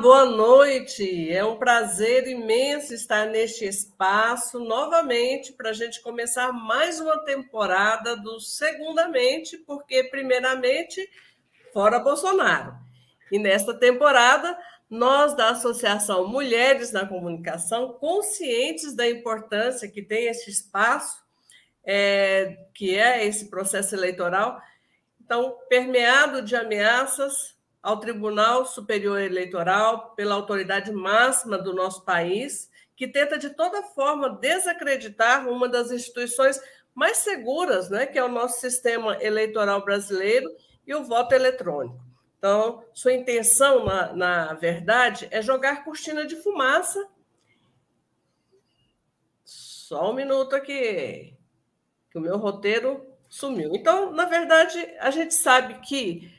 Boa noite. É um prazer imenso estar neste espaço novamente para a gente começar mais uma temporada do Segundamente, porque, primeiramente, fora Bolsonaro. E nesta temporada, nós da Associação Mulheres na Comunicação, conscientes da importância que tem esse espaço, é, que é esse processo eleitoral, então, permeado de ameaças, ao Tribunal Superior Eleitoral, pela autoridade máxima do nosso país, que tenta de toda forma desacreditar uma das instituições mais seguras, né, que é o nosso sistema eleitoral brasileiro e o voto eletrônico. Então, sua intenção, na, na verdade, é jogar cortina de fumaça. Só um minuto aqui, que o meu roteiro sumiu. Então, na verdade, a gente sabe que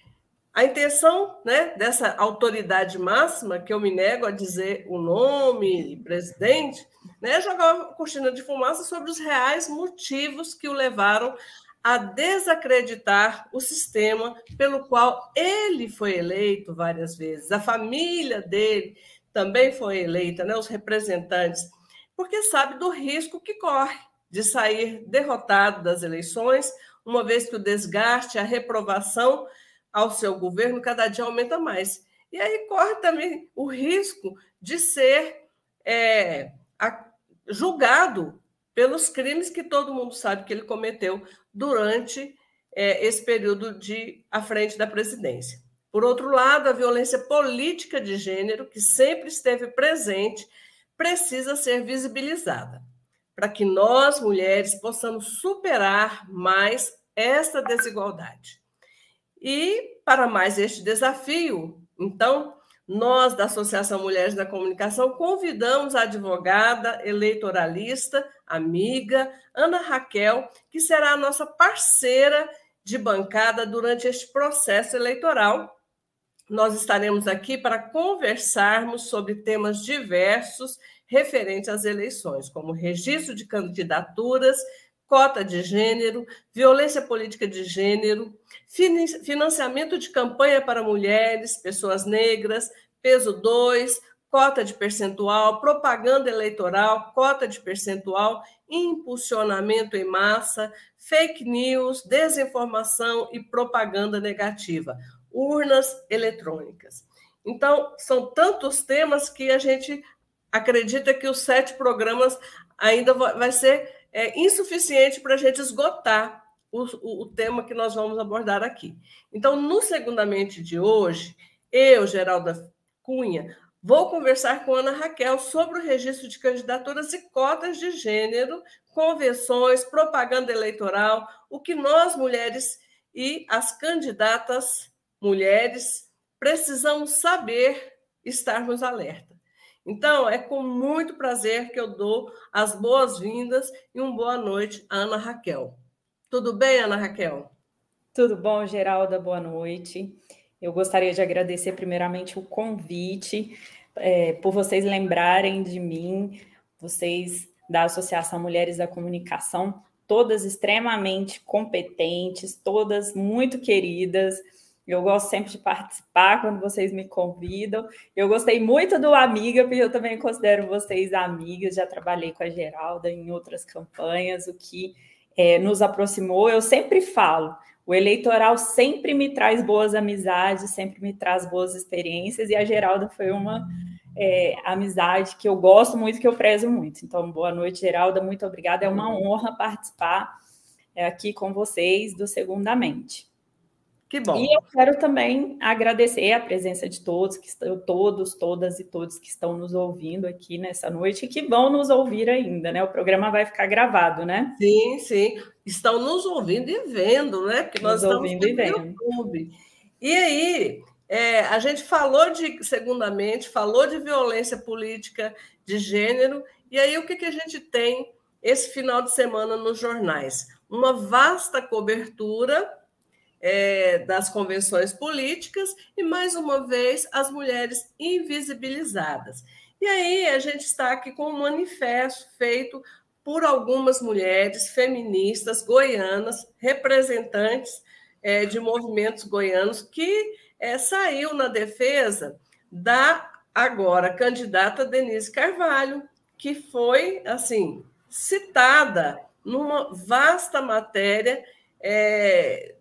a intenção né, dessa autoridade máxima, que eu me nego a dizer o nome, presidente, né, é jogar uma cortina de fumaça sobre os reais motivos que o levaram a desacreditar o sistema pelo qual ele foi eleito várias vezes, a família dele também foi eleita, né, os representantes, porque sabe do risco que corre de sair derrotado das eleições, uma vez que o desgaste, a reprovação ao seu governo cada dia aumenta mais. E aí corre também o risco de ser é, a, julgado pelos crimes que todo mundo sabe que ele cometeu durante é, esse período de à frente da presidência. Por outro lado, a violência política de gênero, que sempre esteve presente, precisa ser visibilizada, para que nós, mulheres, possamos superar mais esta desigualdade. E para mais este desafio, então, nós da Associação Mulheres da Comunicação convidamos a advogada eleitoralista, amiga, Ana Raquel, que será a nossa parceira de bancada durante este processo eleitoral. Nós estaremos aqui para conversarmos sobre temas diversos referentes às eleições, como registro de candidaturas, cota de gênero, violência política de gênero, financiamento de campanha para mulheres, pessoas negras, peso 2, cota de percentual, propaganda eleitoral, cota de percentual, impulsionamento em massa, fake news, desinformação e propaganda negativa, urnas eletrônicas. Então, são tantos temas que a gente acredita que os sete programas ainda vai ser é insuficiente para a gente esgotar o, o, o, tema que nós vamos abordar aqui. Então, no Segundamente de hoje, eu, Geralda Cunha, vou conversar com Ana Raquel sobre o registro de candidaturas e cotas de gênero, convenções, propaganda eleitoral, o que nós, mulheres e as candidatas mulheres, precisamos saber estarmos alerta. Então, é com muito prazer que eu dou as boas-vindas e uma boa noite à Ana Raquel. Tudo bem, Ana Raquel? Tudo bom, Geralda? Boa noite. Eu gostaria de agradecer primeiramente o convite, é, por vocês lembrarem de mim, vocês da Associação Mulheres da Comunicação, todas extremamente competentes, todas muito queridas. Eu gosto sempre de participar quando vocês me convidam. Eu gostei muito do Amiga, porque eu também considero vocês amigas. Já trabalhei com a Geralda em outras campanhas, o que é, nos aproximou. Eu sempre falo, o eleitoral sempre me traz boas amizades, sempre me traz boas experiências, e a Geralda foi uma é, amizade que eu gosto muito, que eu prezo muito. Então, boa noite, Geralda, muito obrigada. É uma honra participar é, aqui com vocês do Segundamente. Que bom. E eu quero também agradecer a presença de todos que estão, todos, todas e todos que estão nos ouvindo aqui nessa noite e que vão nos ouvir ainda, né? O programa vai ficar gravado, né? Sim, sim. Estão nos ouvindo e vendo, né? Porque nós nos estamos ouvindo e vendo. YouTube. E aí, é, a gente falou de, segundamente, falou de violência política de gênero, e aí o que, que a gente tem esse final de semana nos jornais? Uma vasta cobertura é, das convenções políticas e, mais uma vez, as mulheres invisibilizadas. E aí a gente está aqui com um manifesto feito por algumas mulheres feministas goianas, representantes é, de movimentos goianos, que é, saiu na defesa da agora candidata Denise Carvalho, que foi assim citada numa vasta matéria é,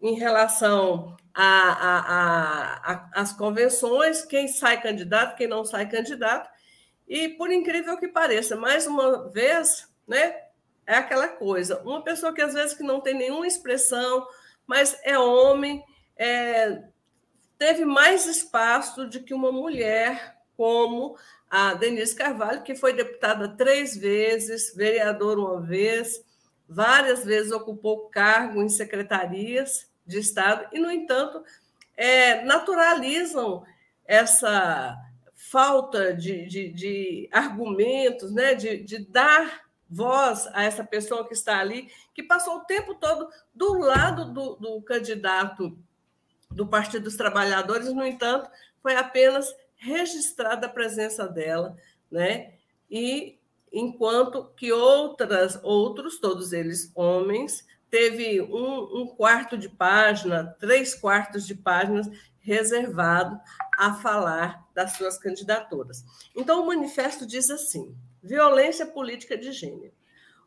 em relação às convenções, quem sai candidato, quem não sai candidato, e por incrível que pareça, mais uma vez, né, é aquela coisa, uma pessoa que às vezes que não tem nenhuma expressão, mas é homem, é, teve mais espaço do que uma mulher como a Denise Carvalho, que foi deputada três vezes, vereadora uma vez, várias vezes ocupou cargo em secretarias de Estado, e, no entanto, é, naturalizam essa falta de, de, de argumentos, né, de, de dar voz a essa pessoa que está ali, que passou o tempo todo do lado do, do candidato do Partido dos Trabalhadores, no entanto, foi apenas registrada a presença dela, né? E enquanto que outras, outros, todos eles homens, teve um, um quarto de página, três quartos de páginas reservado a falar das suas candidaturas. Então, o manifesto diz assim: violência política de gênero.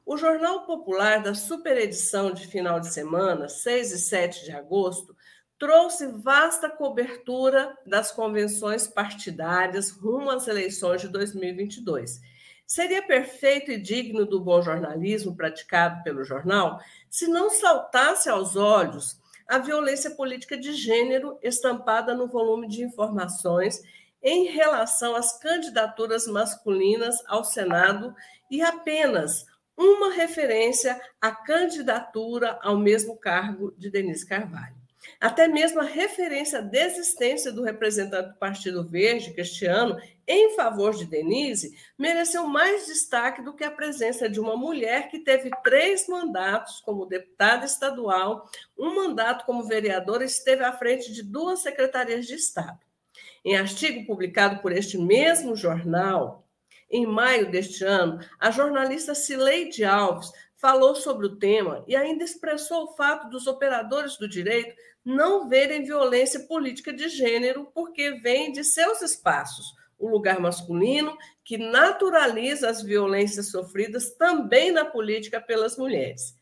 O Jornal Popular da superedição de final de semana, 6 e 7 de agosto, trouxe vasta cobertura das convenções partidárias rumo às eleições de 2022. Seria perfeito e digno do bom jornalismo praticado pelo jornal se não saltasse aos olhos a violência política de gênero estampada no volume de informações em relação às candidaturas masculinas ao Senado e apenas uma referência à candidatura ao mesmo cargo de Denise Carvalho. Até mesmo a referência à desistência do representante do Partido Verde, Cristiano, em favor de Denise, mereceu mais destaque do que a presença de uma mulher que teve três mandatos como deputada estadual, um mandato como vereadora e esteve à frente de duas secretarias de Estado. Em artigo publicado por este mesmo jornal, em maio deste ano, a jornalista Cileide Alves falou sobre o tema e ainda expressou o fato dos operadores do direito não verem violência política de gênero porque vem de seus espaços, o lugar masculino, que naturaliza as violências sofridas também na política pelas mulheres.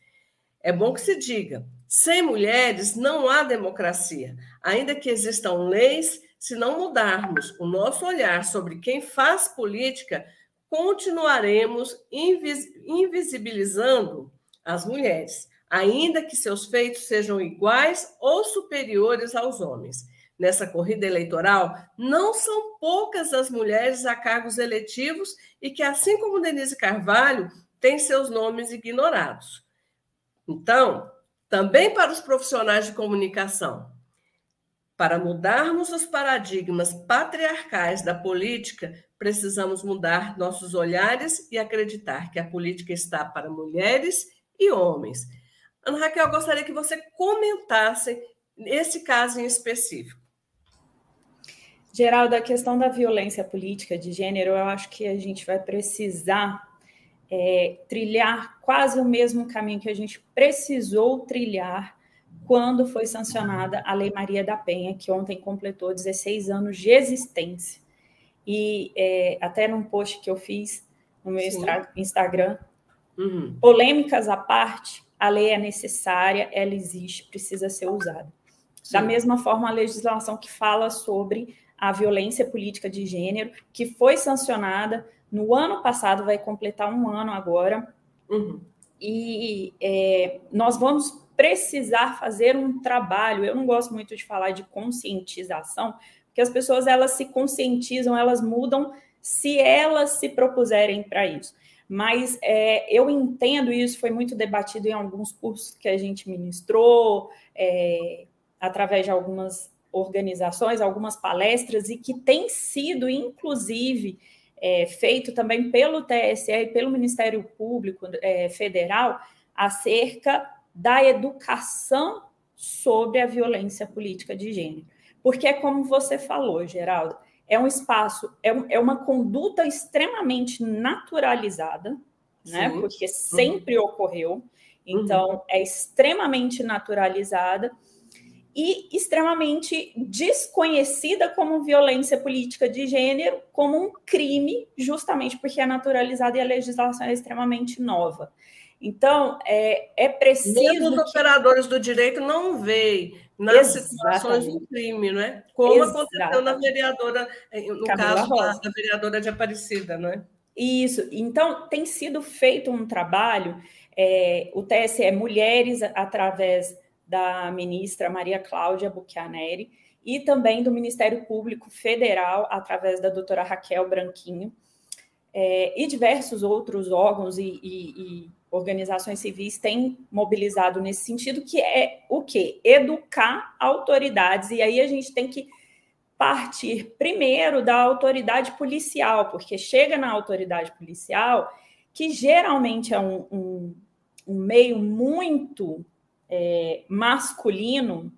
É bom que se diga: sem mulheres não há democracia, ainda que existam leis. Se não mudarmos o nosso olhar sobre quem faz política, continuaremos invisibilizando as mulheres ainda que seus feitos sejam iguais ou superiores aos homens. Nessa corrida eleitoral, não são poucas as mulheres a cargos eletivos e que, assim como Denise Carvalho, têm seus nomes ignorados. Então, também para os profissionais de comunicação, para mudarmos os paradigmas patriarcais da política, precisamos mudar nossos olhares e acreditar que a política está para mulheres e homens Ana Raquel, eu gostaria que você comentasse esse caso em específico. Geraldo, a questão da violência política de gênero, eu acho que a gente vai precisar é, trilhar quase o mesmo caminho que a gente precisou trilhar quando foi sancionada a Lei Maria da Penha, que ontem completou 16 anos de existência. E é, até num post que eu fiz no meu Sim. Instagram, uhum. polêmicas à parte, a lei é necessária, ela existe, precisa ser usada. Sim. Da mesma forma, a legislação que fala sobre a violência política de gênero, que foi sancionada no ano passado, vai completar um ano agora, uhum. e é, nós vamos precisar fazer um trabalho. Eu não gosto muito de falar de conscientização, porque as pessoas elas se conscientizam, elas mudam se elas se propuserem para isso. Mas é, eu entendo isso, foi muito debatido em alguns cursos que a gente ministrou, é, através de algumas organizações, algumas palestras, e que tem sido, inclusive, é, feito também pelo TSE e pelo Ministério Público é, Federal, acerca da educação sobre a violência política de gênero. Porque é como você falou, Geraldo, é um espaço, é, é uma conduta extremamente naturalizada, né? Porque uhum. sempre uhum. ocorreu. Então, uhum. é extremamente naturalizada. e extremamente desconhecida como violência política de gênero, como um crime, justamente porque é naturalizada e a legislação é extremamente nova. Então, é, é preciso. Mesmo os que... operadores do direito não veem nas Exatamente. situações do crime, não é? Como Exatamente. aconteceu na vereadora, no Camila caso Rosa. da vereadora de Aparecida, não é? Isso. Então, tem sido feito um trabalho, é, o TSE Mulheres, através da ministra Maria Cláudia Buchianeri e também do Ministério Público Federal, através da doutora Raquel Branquinho, é, e diversos outros órgãos e, e, e, organizações civis têm mobilizado nesse sentido, que é o quê? Educar autoridades, e aí a gente tem que partir primeiro da autoridade policial, porque chega na autoridade policial, que geralmente é um, um, um meio muito é, masculino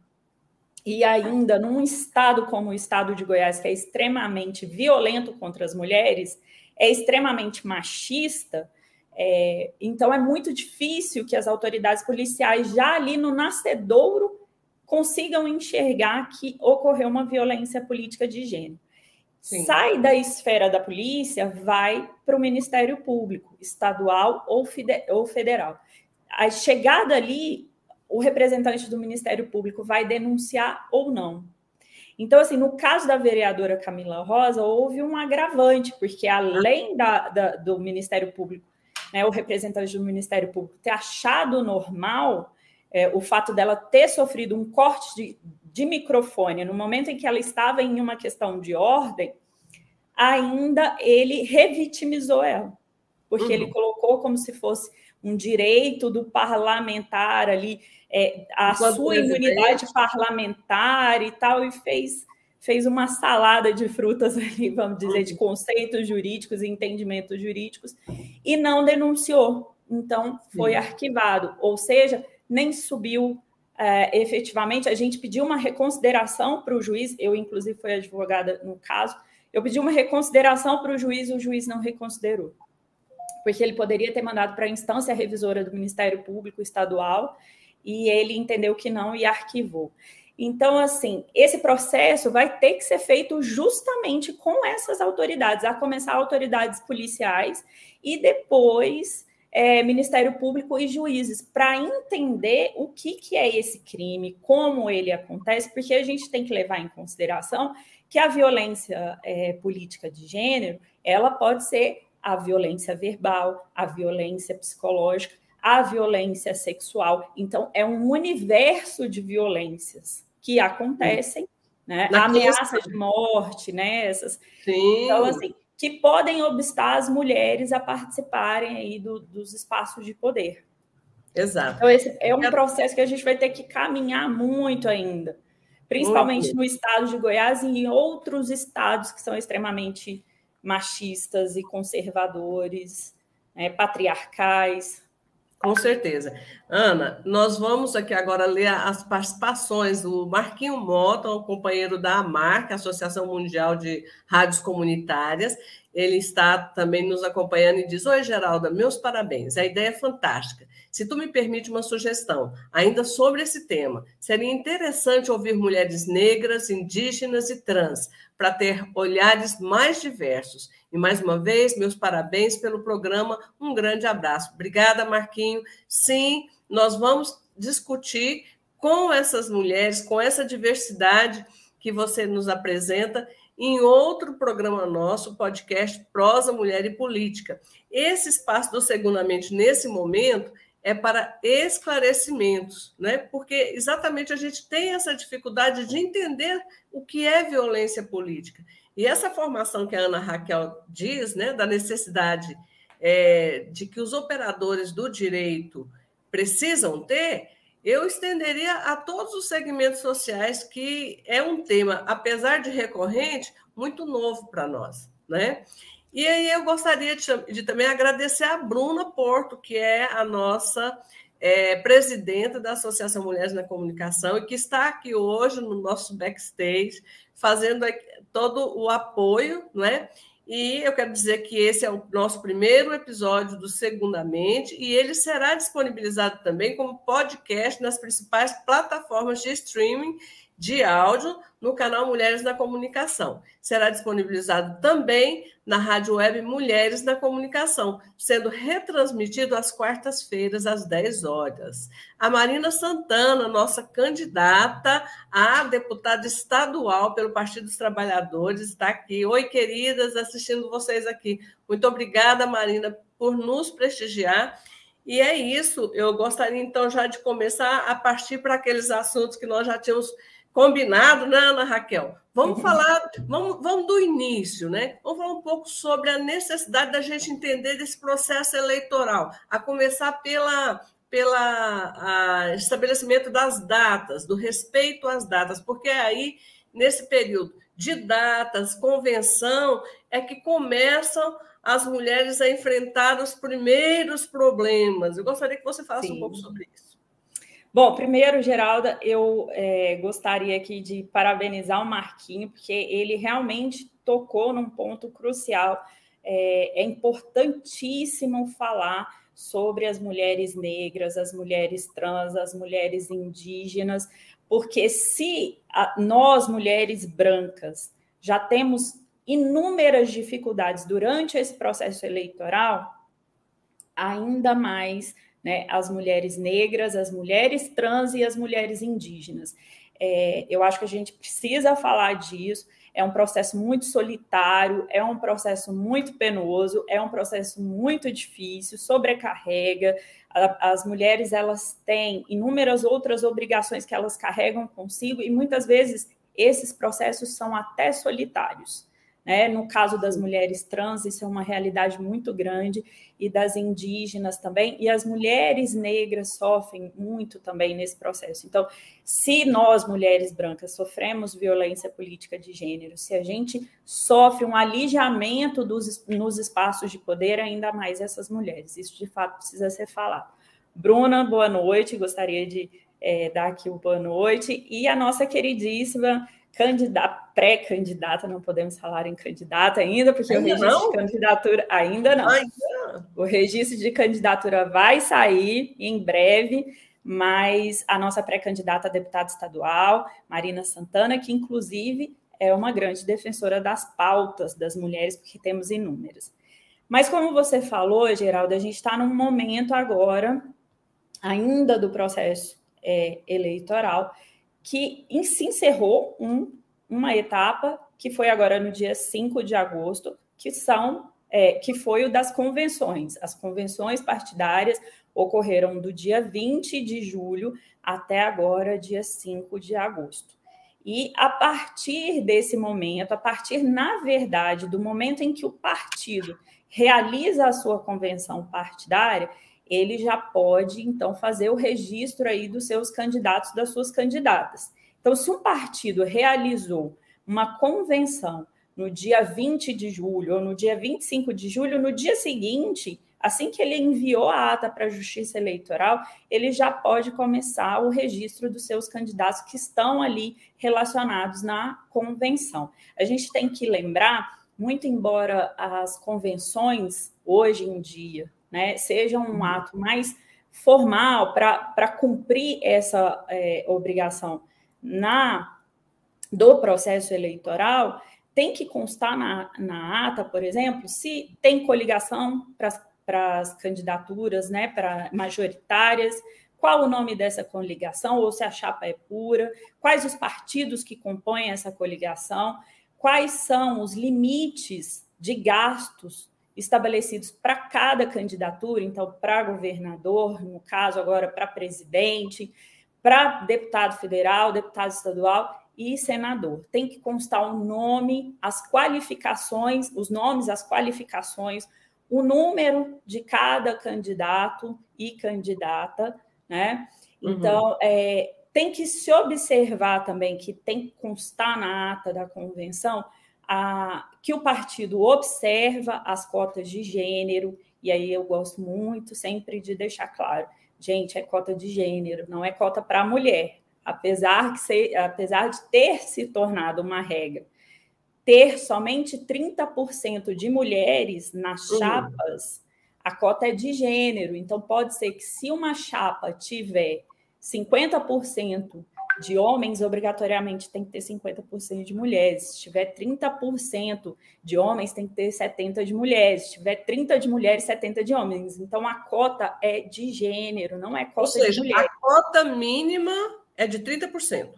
e ainda num estado como o estado de Goiás, que é extremamente violento contra as mulheres, é extremamente machista, é, então é muito difícil que as autoridades policiais, já ali no nascedouro, consigam enxergar que ocorreu uma violência política de gênero. Sim. Sai da esfera da polícia, vai para o Ministério Público, estadual ou, ou federal. A chegada ali o representante do Ministério Público vai denunciar ou não. Então, assim, no caso da vereadora Camila Rosa, houve um agravante, porque além da, da, do Ministério Público, né, o representante do Ministério Público ter achado normal é, o fato dela ter sofrido um corte de, de microfone no momento em que ela estava em uma questão de ordem, ainda ele revitimizou ela, porque uhum. ele colocou como se fosse um direito do parlamentar ali é, a Enquanto sua imunidade parlamentar e tal, e fez, fez uma salada de frutas ali, vamos dizer, de conceitos jurídicos e entendimentos jurídicos, e não denunciou. Então, foi Sim. arquivado, ou seja, nem subiu é, efetivamente. A gente pediu uma reconsideração para o juiz, eu, inclusive, fui advogada no caso, eu pedi uma reconsideração para o juiz o juiz não reconsiderou porque ele poderia ter mandado para a instância revisora do Ministério Público Estadual e ele entendeu que não e arquivou. Então, assim, esse processo vai ter que ser feito justamente com essas autoridades, a começar autoridades policiais e depois é, Ministério Público e juízes, para entender o que, que é esse crime, como ele acontece, porque a gente tem que levar em consideração que a violência é, política de gênero ela pode ser a violência verbal, a violência psicológica, a violência sexual. Então, é um universo de violências que acontecem, né? A ameaça de morte, né? Essas. Sim. Então, assim, que podem obstar as mulheres a participarem aí do, dos espaços de poder. Exato. Então, esse é um processo que a gente vai ter que caminhar muito ainda, principalmente muito. no estado de Goiás e em outros estados que são extremamente machistas e conservadores, né, patriarcais. Com certeza. Ana, nós vamos aqui agora ler as participações do Marquinho Mota, o companheiro da AMAR, é Associação Mundial de Rádios Comunitárias. Ele está também nos acompanhando e diz: Oi, Geralda, meus parabéns. A ideia é fantástica. Se tu me permite uma sugestão, ainda sobre esse tema, seria interessante ouvir mulheres negras, indígenas e trans, para ter olhares mais diversos. E mais uma vez, meus parabéns pelo programa. Um grande abraço. Obrigada, Marquinho. Sim, nós vamos discutir com essas mulheres, com essa diversidade que você nos apresenta em outro programa nosso, podcast Prosa, Mulher e Política. Esse espaço do Segundamente, nesse momento, é para esclarecimentos, né? porque exatamente a gente tem essa dificuldade de entender o que é violência política. E essa formação que a Ana Raquel diz, né, da necessidade é, de que os operadores do direito precisam ter, eu estenderia a todos os segmentos sociais, que é um tema, apesar de recorrente, muito novo para nós. Né? E aí eu gostaria de, de, também agradecer a Bruna Porto, que é a nossa é, presidenta da Associação Mulheres na Comunicação e que está aqui hoje no nosso backstage, fazendo todo o apoio, né? E eu quero dizer que esse é o nosso primeiro episódio do Segundamente e ele será disponibilizado também como podcast nas principais plataformas de streaming de áudio no canal Mulheres na Comunicação. Será disponibilizado também na rádio web Mulheres na Comunicação, sendo retransmitido às quartas-feiras, às 10 horas. A Marina Santana, nossa candidata a deputada estadual pelo Partido dos Trabalhadores, está aqui. Oi, queridas, assistindo vocês aqui. Muito obrigada, Marina, por nos prestigiar. E é isso, eu gostaria então já de começar a partir para aqueles assuntos que nós já tínhamos Combinado, né, Ana Raquel? Vamos uhum. falar, vamos, vamos do início, né? Vamos falar um pouco sobre a necessidade da gente entender desse processo eleitoral, a começar pela, pela estabelecimento das datas, do respeito às datas, porque aí, nesse período de datas, convenção, é que começam as mulheres a enfrentar os primeiros problemas. Eu gostaria que você falasse Sim. um pouco sobre isso. Bom, primeiro, Geralda, eu é, gostaria aqui de parabenizar o Marquinho, porque ele realmente tocou num ponto crucial. É, é importantíssimo falar sobre as mulheres negras, as mulheres trans, as mulheres indígenas, porque se a, nós, mulheres brancas, já temos inúmeras dificuldades durante esse processo eleitoral, ainda mais né, as mulheres negras, as mulheres trans e as mulheres indígenas. É, eu acho que a gente precisa falar disso. É um processo muito solitário, é um processo muito penoso, é um processo muito difícil, sobrecarrega. As mulheres elas têm inúmeras outras obrigações que elas carregam consigo e muitas vezes esses processos são até solitários. Né? No caso das mulheres trans, isso é uma realidade muito grande, e das indígenas também, e as mulheres negras sofrem muito também nesse processo. Então, se nós, mulheres brancas, sofremos violência política de gênero, se a gente sofre um alijamento dos, nos espaços de poder, ainda mais essas mulheres, isso de fato precisa ser falado. Bruna, boa noite, gostaria de é, dar aqui o boa noite, e a nossa queridíssima candidata, pré-candidata, não podemos falar em candidata ainda, porque ainda o registro não? de candidatura ainda não. Ainda. O registro de candidatura vai sair em breve, mas a nossa pré-candidata a deputada estadual, Marina Santana, que inclusive é uma grande defensora das pautas das mulheres, porque temos inúmeras. Mas como você falou, Geraldo, a gente está num momento agora, ainda do processo é, eleitoral, que se encerrou um, uma etapa que foi agora no dia 5 de agosto, que são é, que foi o das convenções. As convenções partidárias ocorreram do dia 20 de julho até agora, dia 5 de agosto. E a partir desse momento, a partir, na verdade, do momento em que o partido realiza a sua convenção partidária, ele já pode, então, fazer o registro aí dos seus candidatos, das suas candidatas. Então, se um partido realizou uma convenção no dia 20 de julho ou no dia 25 de julho, no dia seguinte, assim que ele enviou a ata para a Justiça Eleitoral, ele já pode começar o registro dos seus candidatos que estão ali relacionados na convenção. A gente tem que lembrar, muito embora as convenções hoje em dia né, seja um uhum. ato mais formal para cumprir essa é, obrigação na do processo eleitoral, tem que constar na, na ata, por exemplo, se tem coligação para as candidaturas né, para majoritárias, qual o nome dessa coligação, ou se a chapa é pura, quais os partidos que compõem essa coligação, quais são os limites de gastos estabelecidos para cada candidatura, então para governador, no caso agora para presidente, para deputado federal, deputado estadual e senador. Tem que constar o nome, as qualificações, os nomes, as qualificações, o número de cada candidato e candidata, né? Uhum. Então, é, tem que se observar também que tem que constar na ata da convenção a, que o partido observa as cotas de gênero, e aí eu gosto muito sempre de deixar claro, gente, é cota de gênero, não é cota para mulher, apesar, que ser, apesar de ter se tornado uma regra ter somente 30% de mulheres nas uhum. chapas, a cota é de gênero. Então, pode ser que se uma chapa tiver 50% de homens, obrigatoriamente tem que ter 50% de mulheres. Se tiver 30% de homens, tem que ter 70% de mulheres. Se tiver 30% de mulheres, 70% de homens. Então, a cota é de gênero, não é cota ou seja, de mulher. A cota mínima é de 30%.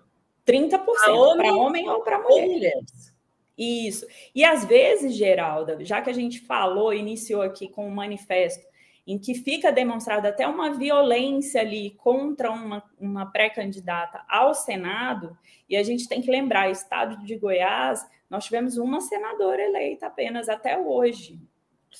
30% para homem, homem ou para mulher. Mulheres. Isso. E às vezes, Geralda, já que a gente falou, iniciou aqui com um manifesto em que fica demonstrada até uma violência ali contra uma, uma pré-candidata ao Senado, e a gente tem que lembrar, estado de Goiás, nós tivemos uma senadora eleita apenas até hoje.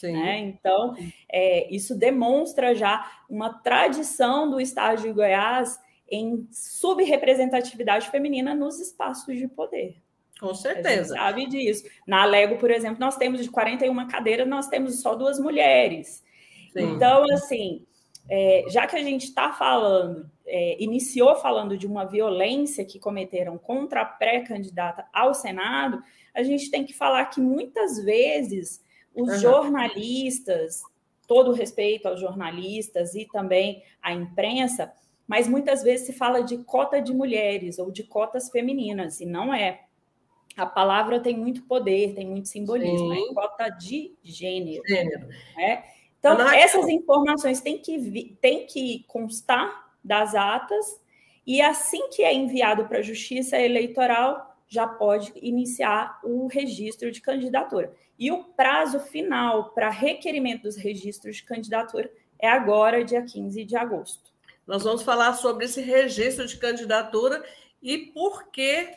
Né? Então, é, isso demonstra já uma tradição do estado de Goiás em subrepresentatividade feminina nos espaços de poder. Com certeza. sabe disso. Na Lego, por exemplo, nós temos de 41 cadeiras, nós temos só duas mulheres. Sim. Então, assim, é, já que a gente está falando, é, iniciou falando de uma violência que cometeram contra a pré-candidata ao Senado, a gente tem que falar que muitas vezes os uhum. jornalistas, todo respeito aos jornalistas e também à imprensa, mas muitas vezes se fala de cota de mulheres ou de cotas femininas, e não é. A palavra tem muito poder, tem muito simbolismo, é Sim. é cota de gênero. gênero. Né? Então, essas informações têm que, têm que constar das atas, e assim que é enviado para a Justiça Eleitoral, já pode iniciar o registro de candidatura. E o prazo final para requerimento dos registros de candidatura é agora, dia 15 de agosto. Nós vamos falar sobre esse registro de candidatura e por que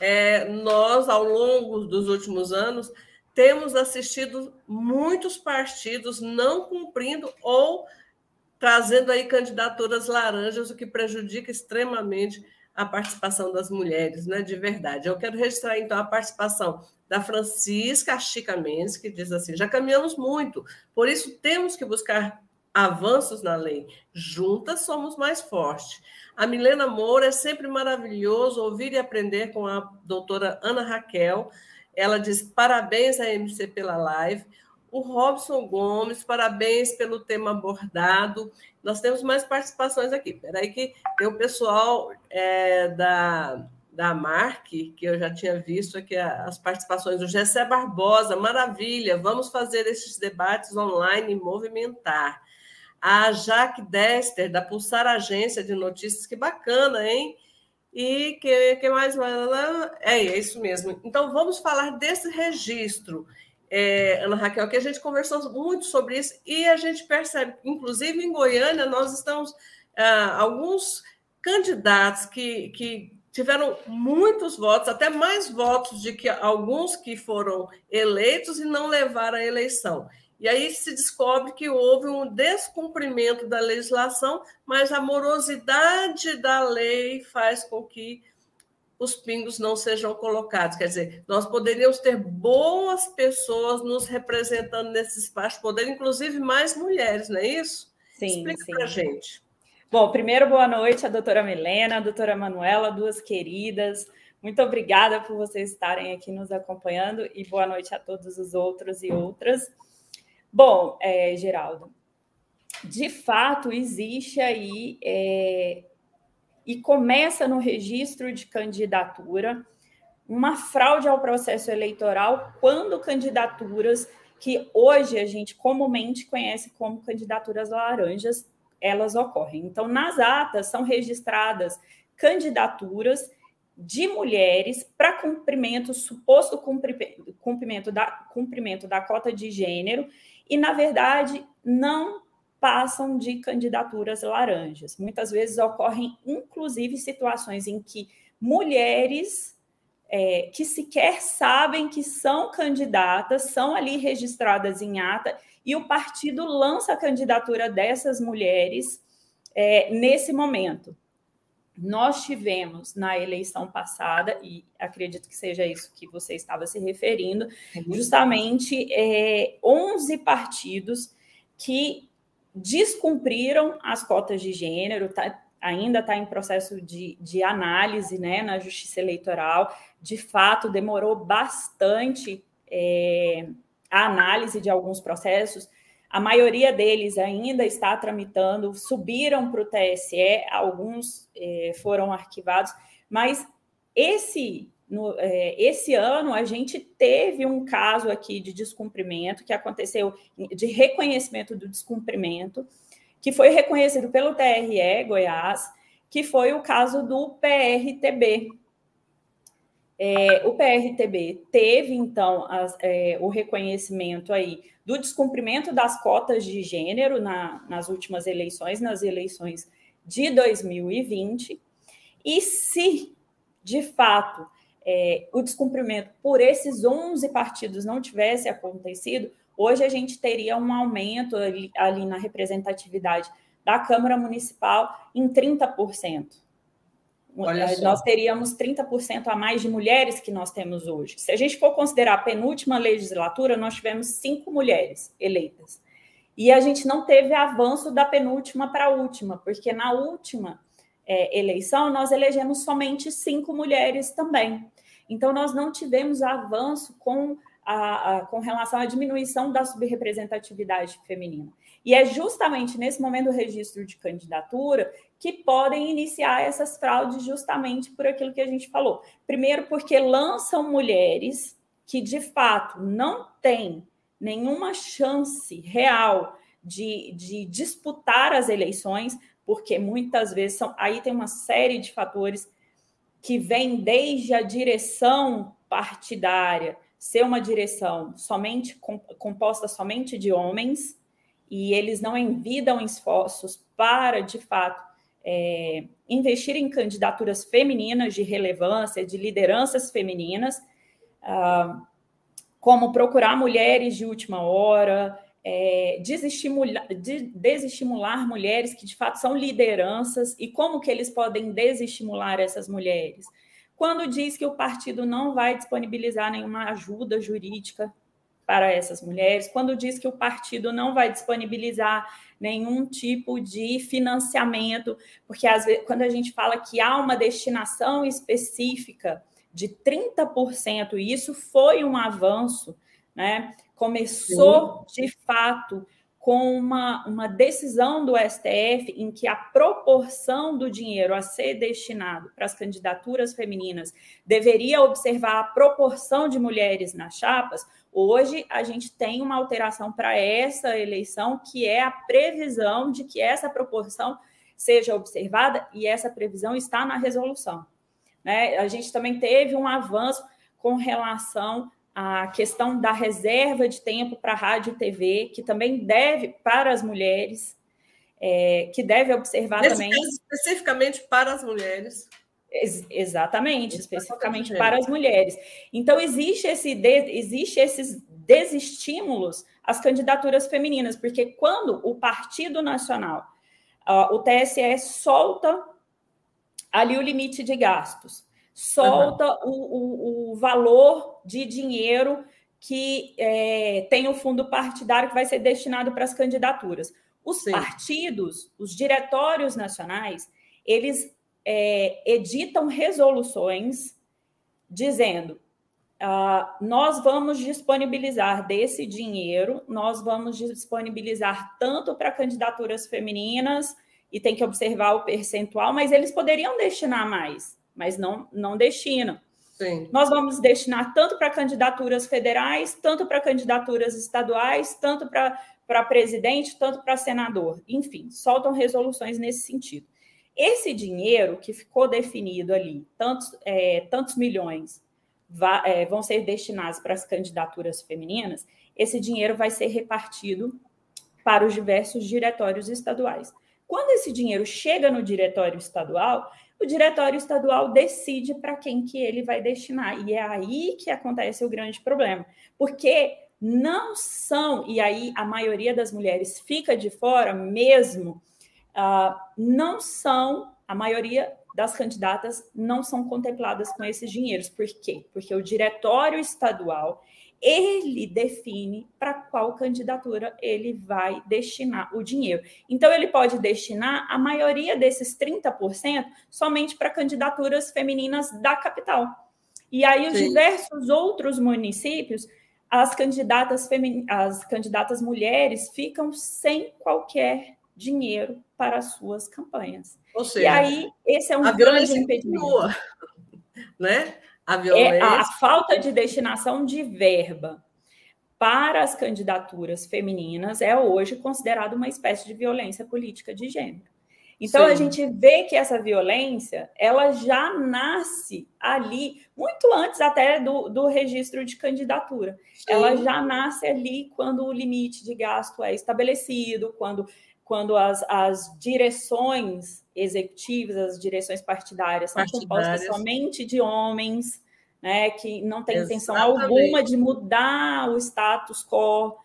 é, nós, ao longo dos últimos anos, temos assistido muitos partidos não cumprindo ou trazendo aí candidaturas laranjas, o que prejudica extremamente a participação das mulheres, né, de verdade. Eu quero registrar, então, a participação da Francisca Chica Mendes, que diz assim: já caminhamos muito, por isso temos que buscar avanços na lei. Juntas somos mais fortes. A Milena Moura é sempre maravilhoso ouvir e aprender com a doutora Ana Raquel. Ela diz parabéns à MC pela live. O Robson Gomes, parabéns pelo tema abordado. Nós temos mais participações aqui. Espera aí que tem o pessoal é, da, da Mark, que eu já tinha visto aqui as participações do Gessé Barbosa, maravilha, vamos fazer esses debates online e movimentar a Jaque Dester, da Pulsar Agência de Notícias, que bacana, hein? E que, que mais? É, isso mesmo. Então, vamos falar desse registro, é, Ana Raquel, que a gente conversou muito sobre isso e a gente percebe, inclusive em Goiânia, nós estamos. Ah, alguns candidatos que, que tiveram muitos votos, até mais votos de que alguns que foram eleitos e não levaram a eleição. E aí se descobre que houve um descumprimento da legislação, mas a morosidade da lei faz com que os pingos não sejam colocados. Quer dizer, nós poderíamos ter boas pessoas nos representando nesse espaço, poder, inclusive mais mulheres, não é isso? Sim. Explica para a gente. Bom, primeiro, boa noite à doutora Milena, à doutora Manuela, duas queridas. Muito obrigada por vocês estarem aqui nos acompanhando e boa noite a todos os outros e outras. Bom, é, Geraldo, de fato existe aí é, e começa no registro de candidatura uma fraude ao processo eleitoral quando candidaturas que hoje a gente comumente conhece como candidaturas laranjas, elas ocorrem. Então, nas atas são registradas candidaturas de mulheres para cumprimento, suposto cumprimento, da, cumprimento da cota de gênero, e, na verdade, não passam de candidaturas laranjas. Muitas vezes ocorrem, inclusive, situações em que mulheres é, que sequer sabem que são candidatas são ali registradas em ata e o partido lança a candidatura dessas mulheres é, nesse momento. Nós tivemos na eleição passada, e acredito que seja isso que você estava se referindo, justamente é, 11 partidos que descumpriram as cotas de gênero, tá? ainda está em processo de, de análise né, na Justiça Eleitoral. De fato, demorou bastante é, a análise de alguns processos. A maioria deles ainda está tramitando, subiram para o TSE, alguns é, foram arquivados, mas esse, no, é, esse ano a gente teve um caso aqui de descumprimento que aconteceu, de reconhecimento do descumprimento, que foi reconhecido pelo TRE Goiás, que foi o caso do PRTB. É, o PRTB teve, então, as, é, o reconhecimento aí do descumprimento das cotas de gênero na, nas últimas eleições, nas eleições de 2020, e se, de fato, é, o descumprimento por esses 11 partidos não tivesse acontecido, Hoje a gente teria um aumento ali, ali na representatividade da Câmara Municipal em 30%. Nós teríamos 30% a mais de mulheres que nós temos hoje. Se a gente for considerar a penúltima legislatura, nós tivemos cinco mulheres eleitas. E a gente não teve avanço da penúltima para a última, porque na última é, eleição nós elegemos somente cinco mulheres também. Então, nós não tivemos avanço com a, a, com relação à diminuição da subrepresentatividade feminina. E é justamente nesse momento do registro de candidatura que podem iniciar essas fraudes, justamente por aquilo que a gente falou. Primeiro, porque lançam mulheres que de fato não têm nenhuma chance real de, de disputar as eleições, porque muitas vezes são. Aí tem uma série de fatores que vêm desde a direção partidária, ser uma direção somente composta somente de homens e eles não envidam esforços para, de fato, é, investir em candidaturas femininas de relevância, de lideranças femininas, ah, como procurar mulheres de última hora, é, desestimular, de, desestimular mulheres que de fato são lideranças e como que eles podem desestimular essas mulheres. Quando diz que o partido não vai disponibilizar nenhuma ajuda jurídica para essas mulheres, quando diz que o partido não vai disponibilizar nenhum tipo de financiamento, porque às vezes, quando a gente fala que há uma destinação específica de 30%, e isso foi um avanço, né? Começou Sim. de fato com uma, uma decisão do STF em que a proporção do dinheiro a ser destinado para as candidaturas femininas deveria observar a proporção de mulheres nas chapas, hoje a gente tem uma alteração para essa eleição, que é a previsão de que essa proporção seja observada, e essa previsão está na resolução. Né? A gente também teve um avanço com relação a questão da reserva de tempo para rádio e TV, que também deve para as mulheres, é, que deve observar Nesse também. Especificamente para as mulheres. Ex exatamente, especificamente para as mulheres. Então, existe, esse de, existe esses desestímulos às candidaturas femininas, porque quando o Partido Nacional, uh, o TSE, solta ali o limite de gastos solta uhum. o, o, o, valor de dinheiro que é, tem o fundo partidário que vai ser destinado para as candidaturas. Os Sim. partidos, os diretórios nacionais, eles é, editam resoluções dizendo Uh, nós vamos disponibilizar desse dinheiro, nós vamos disponibilizar tanto para candidaturas femininas, e tem que observar o percentual, mas eles poderiam destinar mais mas não, não destinam. Sim. Nós vamos destinar tanto para candidaturas federais, tanto para candidaturas estaduais, tanto para presidente, tanto para senador. Enfim, soltam resoluções nesse sentido. Esse dinheiro que ficou definido ali, tantos, é, tantos milhões é, vão ser destinados para as candidaturas femininas, esse dinheiro vai ser repartido para os diversos diretórios estaduais. Quando esse dinheiro chega no diretório estadual, o diretório estadual decide para quem que ele vai destinar. E é aí que acontece o grande problema. Porque não são, e aí a maioria das mulheres fica de fora mesmo, uh, não são, a maioria das candidatas não são contempladas com esses dinheiros. Por quê? Porque o diretório estadual ele define para qual candidatura ele vai destinar o dinheiro. Então, ele pode destinar a maioria desses 30% somente para candidaturas femininas da capital. E aí, os Sim. diversos outros municípios, as candidatas, femin... as candidatas mulheres ficam sem qualquer dinheiro para as suas campanhas. Ou seja, e aí, esse é um grande impedimento. né? A violência. É a, falta de destinação de verba para as candidaturas femininas é hoje considerado uma espécie de violência política de gênero. Então Sim. a gente vê que essa violência ela já nasce ali muito antes até do, do registro de candidatura. Sim. Ela já nasce ali quando o limite de gasto é estabelecido, quando, quando as, as direções executivas, as direções partidárias são partidárias. compostas somente de homens, né, que não tem intenção alguma de mudar o status quo.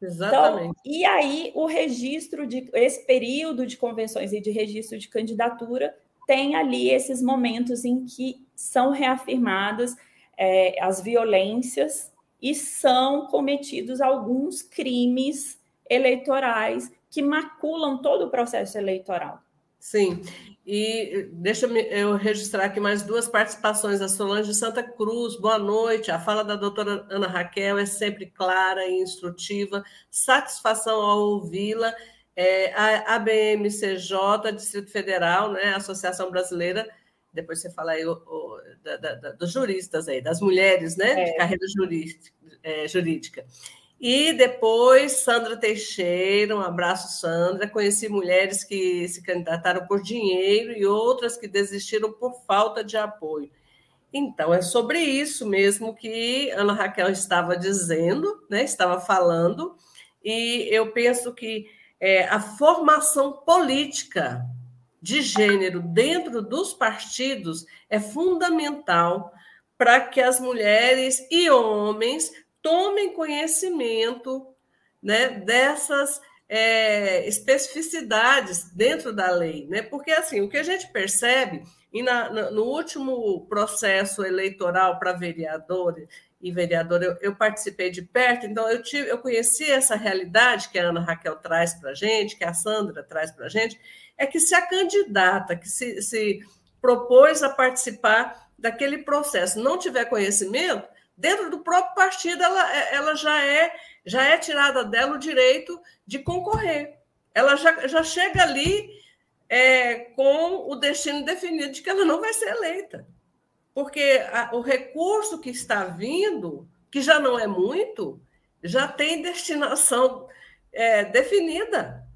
Exatamente. Então, e aí o registro de esse período de convenções e de registro de candidatura tem ali esses momentos em que são reafirmadas é, as violências e são cometidos alguns crimes eleitorais que maculam todo o processo eleitoral. Sim, e deixa eu registrar aqui mais duas participações. A Solange de Santa Cruz, boa noite. A fala da doutora Ana Raquel é sempre clara e instrutiva. Satisfação ao ouvi-la. É, a ABMCJ, Distrito Federal, né, Associação Brasileira, depois você fala aí o, o, da, da, dos juristas aí, das mulheres, né, é. de carreira jurídica. É, jurídica. E depois, Sandra Teixeira, um abraço, Sandra. Conheci mulheres que se candidataram por dinheiro e outras que desistiram por falta de apoio. Então, é sobre isso mesmo que Ana Raquel estava dizendo, né? estava falando, e eu penso que é, a formação política de gênero dentro dos partidos é fundamental para que as mulheres e homens tomem conhecimento né, dessas é, especificidades dentro da lei, né? Porque assim, o que a gente percebe e na, no último processo eleitoral para vereador e vereadora, eu, eu, participei de perto, então eu tive, eu conheci essa realidade que a Ana Raquel traz para a gente, que a Sandra traz para a gente, é que se a candidata que se, se propôs a participar daquele processo não tiver conhecimento, dentro do próprio partido ela, é, ela já é já é tirada dela o direito de concorrer. Ela já, já chega ali é, com o destino definido de que ela não vai ser eleita. Porque a, o recurso que está vindo, que já não é muito, já tem destinação é, definida.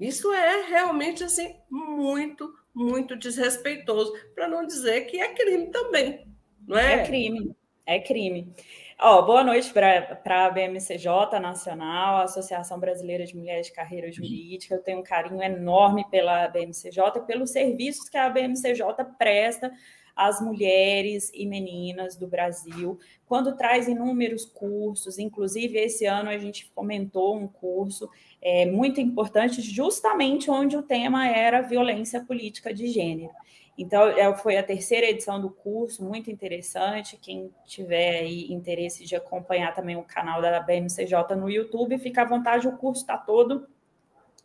Isso é realmente assim muito, muito desrespeitoso, para não dizer que é crime também. Não é? é crime, é crime. Ó, boa noite para a BMCJ Nacional, Associação Brasileira de Mulheres de Carreira Jurídica. Eu tenho um carinho enorme pela BMCJ, pelos serviços que a BMCJ presta às mulheres e meninas do Brasil, quando traz inúmeros cursos, inclusive esse ano a gente comentou um curso é, muito importante, justamente onde o tema era violência política de gênero. Então, é, foi a terceira edição do curso, muito interessante. Quem tiver interesse de acompanhar também o canal da BMCJ no YouTube, fica à vontade, o curso está todo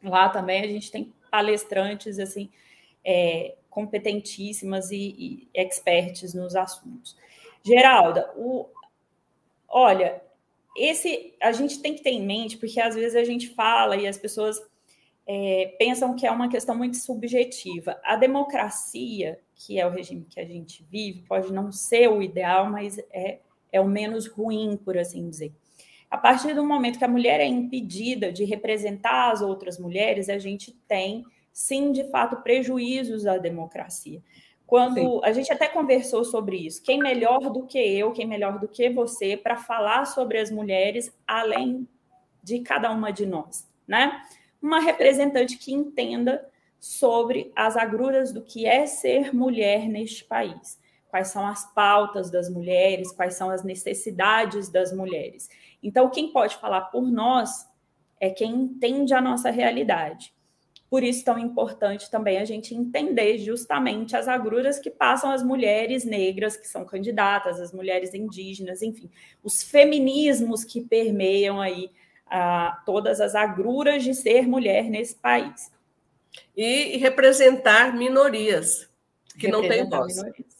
lá também. A gente tem palestrantes assim é, competentíssimas e, e experts nos assuntos. Geralda, o, olha, esse a gente tem que ter em mente, porque às vezes a gente fala e as pessoas é, pensam que é uma questão muito subjetiva. A democracia, que é o regime que a gente vive, pode não ser o ideal, mas é, é o menos ruim, por assim dizer. A partir do momento que a mulher é impedida de representar as outras mulheres, a gente tem, sim, de fato, prejuízos à democracia. Quando sim. a gente até conversou sobre isso, quem melhor do que eu, quem melhor do que você para falar sobre as mulheres além de cada uma de nós, né? Uma representante que entenda sobre as agruras do que é ser mulher neste país. Quais são as pautas das mulheres, quais são as necessidades das mulheres. Então, quem pode falar por nós é quem entende a nossa realidade. Por isso tão importante também a gente entender justamente as agruras que passam as mulheres negras que são candidatas, as mulheres indígenas, enfim, os feminismos que permeiam aí ah, todas as agruras de ser mulher nesse país. E representar minorias que representar não têm voz. Minorias.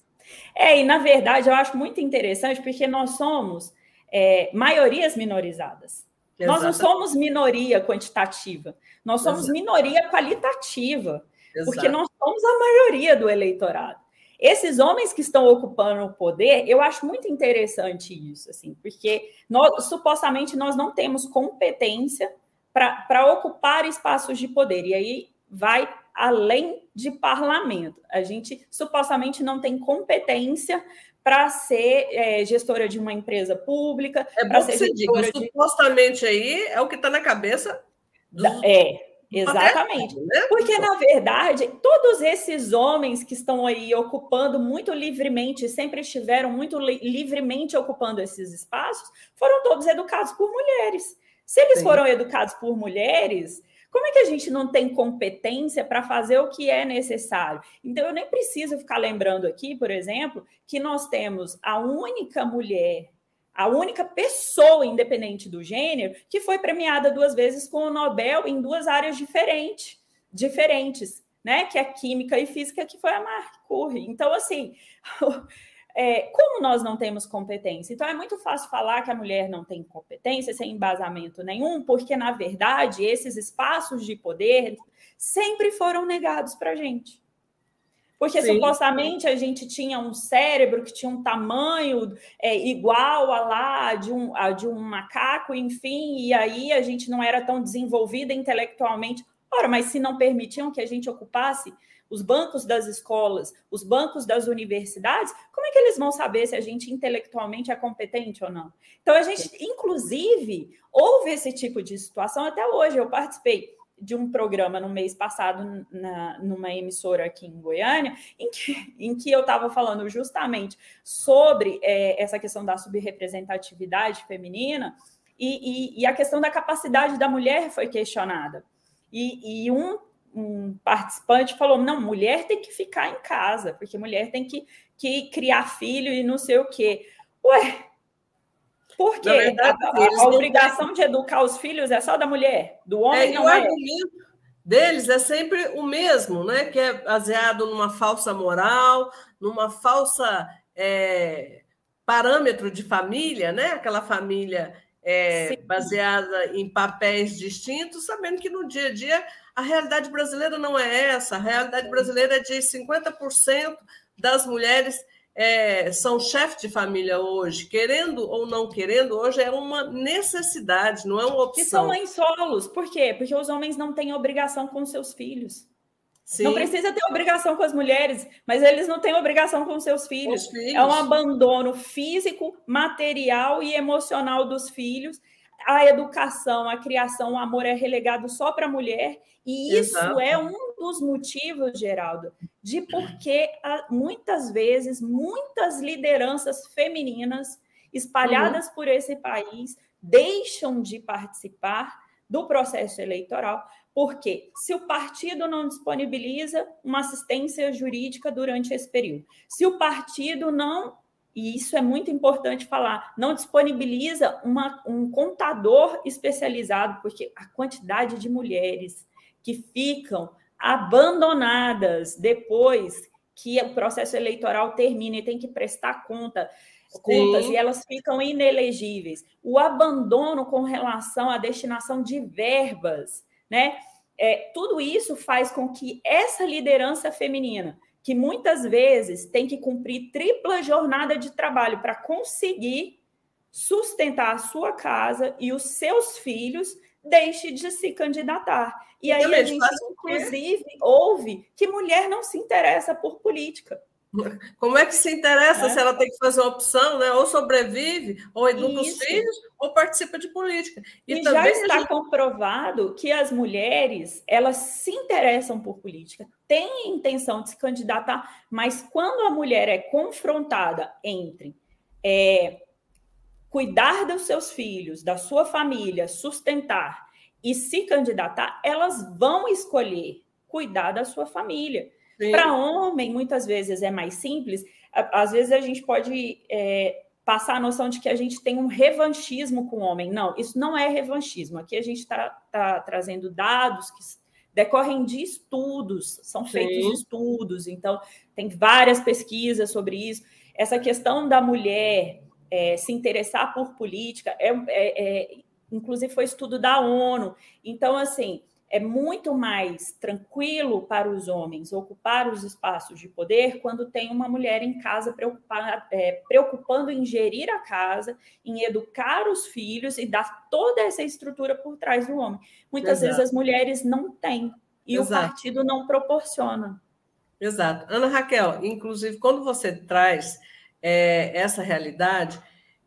É, e na verdade eu acho muito interessante porque nós somos é, maiorias minorizadas. Nós não somos minoria quantitativa, nós somos Exato. minoria qualitativa, Exato. porque nós somos a maioria do eleitorado. Esses homens que estão ocupando o poder, eu acho muito interessante isso, assim, porque nós, supostamente nós não temos competência para ocupar espaços de poder. E aí vai além de parlamento. A gente supostamente não tem competência para ser é, gestora de uma empresa pública. É bom ser que você diga, de... supostamente aí é o que está na cabeça dos... É, exatamente. Né? Porque, na verdade, todos esses homens que estão aí ocupando muito livremente, sempre estiveram muito li livremente ocupando esses espaços, foram todos educados por mulheres. Se eles Sim. foram educados por mulheres, como é que a gente não tem competência para fazer o que é necessário? Então, eu nem preciso ficar lembrando aqui, por exemplo, que nós temos a única mulher, a única pessoa independente do gênero que foi premiada duas vezes com o Nobel em duas áreas diferentes, diferentes, né? Que é química e física, que foi a Marie Curie. Então, assim, É, como nós não temos competência? Então, é muito fácil falar que a mulher não tem competência sem embasamento nenhum, porque, na verdade, esses espaços de poder sempre foram negados para a gente. Porque Sim. supostamente a gente tinha um cérebro que tinha um tamanho é, igual a lá de um, a de um macaco, enfim, e aí a gente não era tão desenvolvida intelectualmente. Ora, mas se não permitiam que a gente ocupasse os bancos das escolas, os bancos das universidades, como é que eles vão saber se a gente intelectualmente é competente ou não? Então, a gente, inclusive, houve esse tipo de situação até hoje. Eu participei de um programa no mês passado, na, numa emissora aqui em Goiânia, em que, em que eu estava falando justamente sobre é, essa questão da subrepresentatividade feminina e, e, e, a questão da capacidade da mulher foi questionada. E, e um um participante falou: não, mulher tem que ficar em casa, porque mulher tem que, que criar filho e não sei o quê. Ué, por quê? Verdade, a, a, obrigação têm... de educar os filhos é só da mulher, do homem é, não o é. argumento deles é sempre o mesmo, né? Que é baseado numa falsa moral, numa falsa é, parâmetro de família, né? Aquela família é, baseada em papéis distintos, sabendo que no dia a dia a realidade brasileira não é essa. A realidade brasileira é de 50% das mulheres é, são chefes de família hoje, querendo ou não querendo, hoje é uma necessidade, não é uma opção. E são mães solos. Por quê? Porque os homens não têm obrigação com seus filhos. Sim. Não precisa ter obrigação com as mulheres, mas eles não têm obrigação com seus filhos. filhos. É um abandono físico, material e emocional dos filhos. A educação, a criação, o amor é relegado só para a mulher e isso Exato. é um dos motivos, Geraldo, de porque muitas vezes muitas lideranças femininas espalhadas uhum. por esse país deixam de participar do processo eleitoral, porque se o partido não disponibiliza uma assistência jurídica durante esse período, se o partido não e isso é muito importante falar, não disponibiliza uma, um contador especializado, porque a quantidade de mulheres que ficam abandonadas depois que o processo eleitoral termina e tem que prestar conta, contas e elas ficam inelegíveis. O abandono com relação à destinação de verbas, né? É, tudo isso faz com que essa liderança feminina, que muitas vezes tem que cumprir tripla jornada de trabalho para conseguir sustentar a sua casa e os seus filhos, deixe de se candidatar. E aí a gente, inclusive, ouve que mulher não se interessa por política. Como é que se interessa é. se ela tem que fazer uma opção, né? Ou sobrevive, ou educa Isso. os filhos, ou participa de política. E, e já está gente... comprovado que as mulheres elas se interessam por política, têm intenção de se candidatar, mas quando a mulher é confrontada entre é, cuidar dos seus filhos, da sua família, sustentar e se candidatar, elas vão escolher cuidar da sua família. Para homem, muitas vezes é mais simples. Às vezes a gente pode é, passar a noção de que a gente tem um revanchismo com o homem. Não, isso não é revanchismo. Aqui a gente está tá trazendo dados que decorrem de estudos, são feitos Sim. estudos, então tem várias pesquisas sobre isso. Essa questão da mulher é, se interessar por política, é, é, é, inclusive foi estudo da ONU. Então, assim, é muito mais tranquilo para os homens ocupar os espaços de poder quando tem uma mulher em casa é, preocupando em gerir a casa, em educar os filhos e dar toda essa estrutura por trás do homem. Muitas Exato. vezes as mulheres não têm e Exato. o partido não proporciona. Exato. Ana Raquel, inclusive, quando você traz é, essa realidade,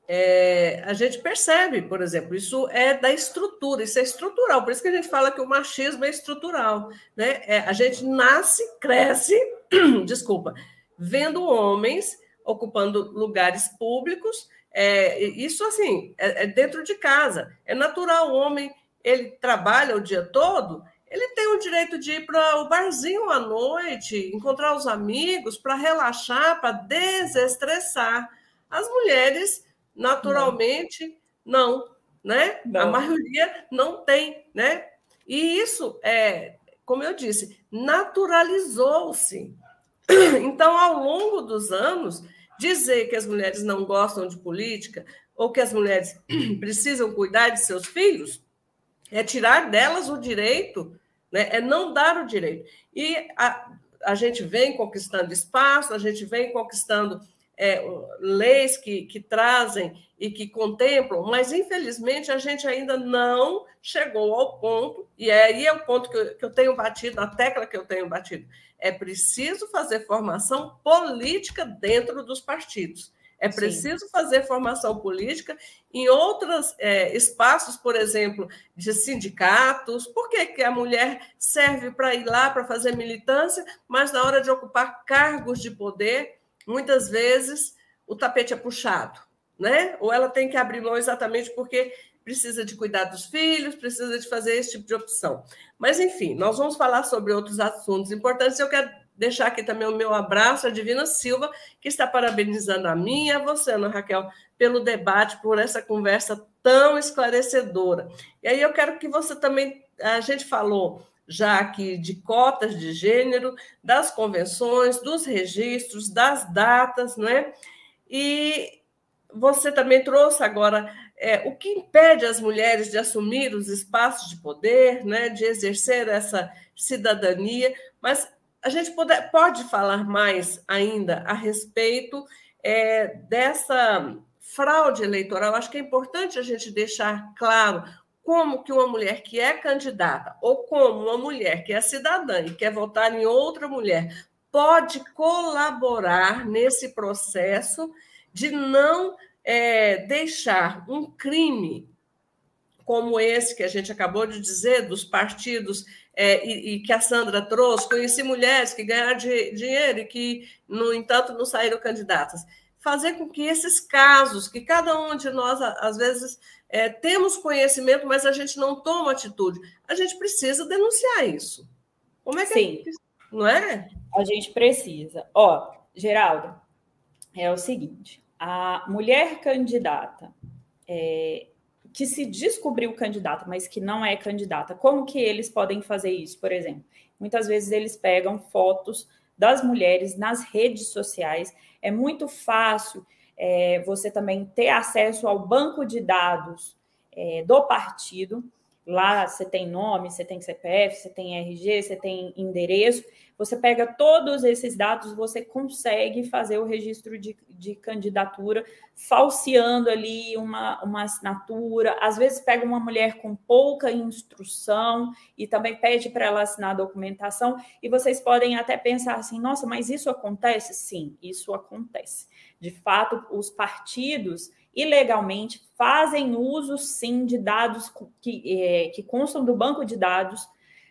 é, a gente percebe, por exemplo, isso é da estrutura, isso é estrutural, por isso que a gente fala que o machismo é estrutural. Né? É, a gente nasce, cresce, desculpa, vendo homens ocupando lugares públicos, é, isso assim, é, é dentro de casa. É natural, o homem ele trabalha o dia todo, ele tem o direito de ir para o barzinho à noite, encontrar os amigos, para relaxar, para desestressar. As mulheres Naturalmente, não, não né? Não. A maioria não tem, né? E isso é, como eu disse, naturalizou-se. Então, ao longo dos anos, dizer que as mulheres não gostam de política ou que as mulheres precisam cuidar de seus filhos é tirar delas o direito, né? é não dar o direito. E a, a gente vem conquistando espaço, a gente vem conquistando é, leis que, que trazem e que contemplam, mas infelizmente a gente ainda não chegou ao ponto, e aí é o ponto que eu, que eu tenho batido, a tecla que eu tenho batido. É preciso fazer formação política dentro dos partidos. É preciso Sim. fazer formação política em outros é, espaços, por exemplo, de sindicatos. Por que, que a mulher serve para ir lá para fazer militância, mas na hora de ocupar cargos de poder, muitas vezes o tapete é puxado, né? Ou ela tem que abrir mão exatamente porque precisa de cuidar dos filhos, precisa de fazer esse tipo de opção. Mas, enfim, nós vamos falar sobre outros assuntos importantes. Eu quero deixar aqui também o meu abraço à Divina Silva, que está parabenizando a mim e a você, Ana Raquel, pelo debate, por essa conversa tão esclarecedora. E aí eu quero que você também, a gente falou já aqui de cotas de gênero, das convenções, dos registros, das datas, não é? E você também trouxe agora é, o que impede as mulheres de assumir os espaços de poder, né, de exercer essa cidadania, mas a gente pode, pode falar mais ainda a respeito é, dessa fraude eleitoral. Acho que é importante a gente deixar claro como que uma mulher que é candidata ou como uma mulher que é cidadã e quer votar em outra mulher pode colaborar nesse processo de não é, deixar um crime como esse que a gente acabou de dizer, dos partidos, é, e, e, que a Sandra trouxe, conheci mulheres que ganharam de, dinheiro e que, no entanto, não saíram candidatas. Fazer com que esses casos, que cada um de nós, às vezes, é, temos conhecimento, mas a gente não toma atitude. A gente precisa denunciar isso. Como é que Sim. É, não é? A gente precisa. Ó, Geraldo, é o seguinte: a mulher candidata é, que se descobriu candidata, mas que não é candidata, como que eles podem fazer isso, por exemplo? Muitas vezes eles pegam fotos das mulheres nas redes sociais. É muito fácil é, você também ter acesso ao banco de dados é, do partido. Lá você tem nome, você tem CPF, você tem RG, você tem endereço. Você pega todos esses dados, você consegue fazer o registro de, de candidatura, falseando ali uma, uma assinatura. Às vezes pega uma mulher com pouca instrução e também pede para ela assinar a documentação. E vocês podem até pensar assim: nossa, mas isso acontece? Sim, isso acontece. De fato, os partidos ilegalmente fazem uso sim de dados que, é, que constam do banco de dados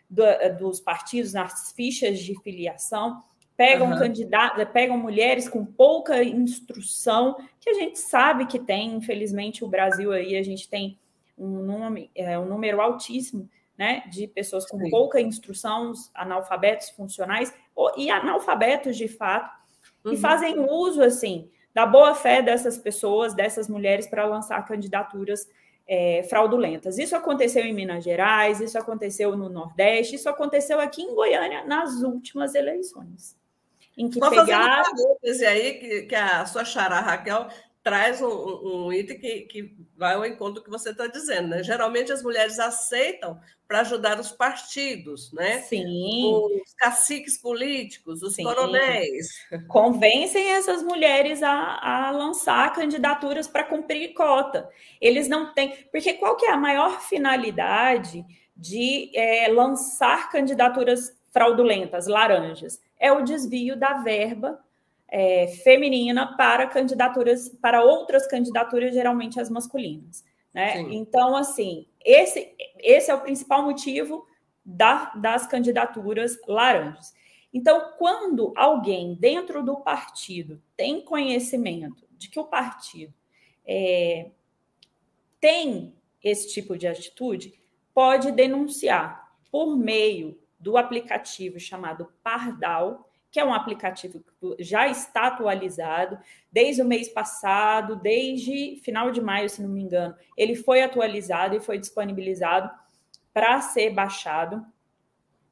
do, dos partidos nas fichas de filiação, pegam uhum. candidatos, pegam mulheres com pouca instrução, que a gente sabe que tem, infelizmente, o Brasil aí, a gente tem um, nome, é, um número altíssimo né, de pessoas com Sim. pouca instrução, analfabetos funcionais e analfabetos de fato, uhum. e fazem uso assim da boa fé dessas pessoas, dessas mulheres para lançar candidaturas é, fraudulentas. Isso aconteceu em Minas Gerais, isso aconteceu no Nordeste, isso aconteceu aqui em Goiânia nas últimas eleições. Em que Estou pegaram... fazendo aí que, que a sua xará Raquel traz um, um item que, que vai ao encontro do que você está dizendo. Né? Geralmente as mulheres aceitam para ajudar os partidos, né? Sim. Os caciques políticos, os Sim. coronéis. Convencem essas mulheres a, a lançar candidaturas para cumprir cota. Eles não têm. Porque qual que é a maior finalidade de é, lançar candidaturas fraudulentas, laranjas? É o desvio da verba é, feminina para candidaturas, para outras candidaturas, geralmente as masculinas. Né? Então, assim, esse, esse é o principal motivo da, das candidaturas laranjas. Então, quando alguém dentro do partido tem conhecimento de que o partido é, tem esse tipo de atitude, pode denunciar por meio do aplicativo chamado Pardal, que é um aplicativo que já está atualizado desde o mês passado, desde final de maio, se não me engano. Ele foi atualizado e foi disponibilizado para ser baixado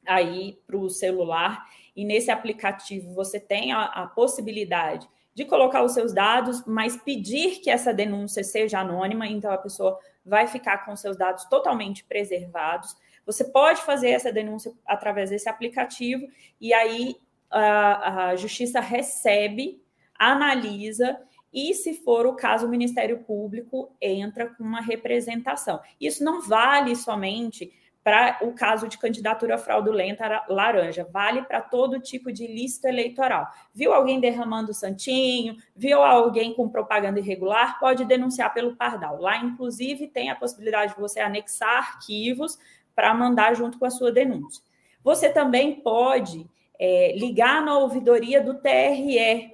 aí para o celular. E nesse aplicativo você tem a, a possibilidade de colocar os seus dados, mas pedir que essa denúncia seja anônima, então a pessoa vai ficar com seus dados totalmente preservados. Você pode fazer essa denúncia através desse aplicativo e aí a, a justiça recebe, analisa e, se for o caso, o Ministério Público entra com uma representação. Isso não vale somente para o caso de candidatura fraudulenta laranja, vale para todo tipo de lista eleitoral. Viu alguém derramando santinho, viu alguém com propaganda irregular, pode denunciar pelo Pardal. Lá, inclusive, tem a possibilidade de você anexar arquivos para mandar junto com a sua denúncia. Você também pode é, ligar na ouvidoria do TRE.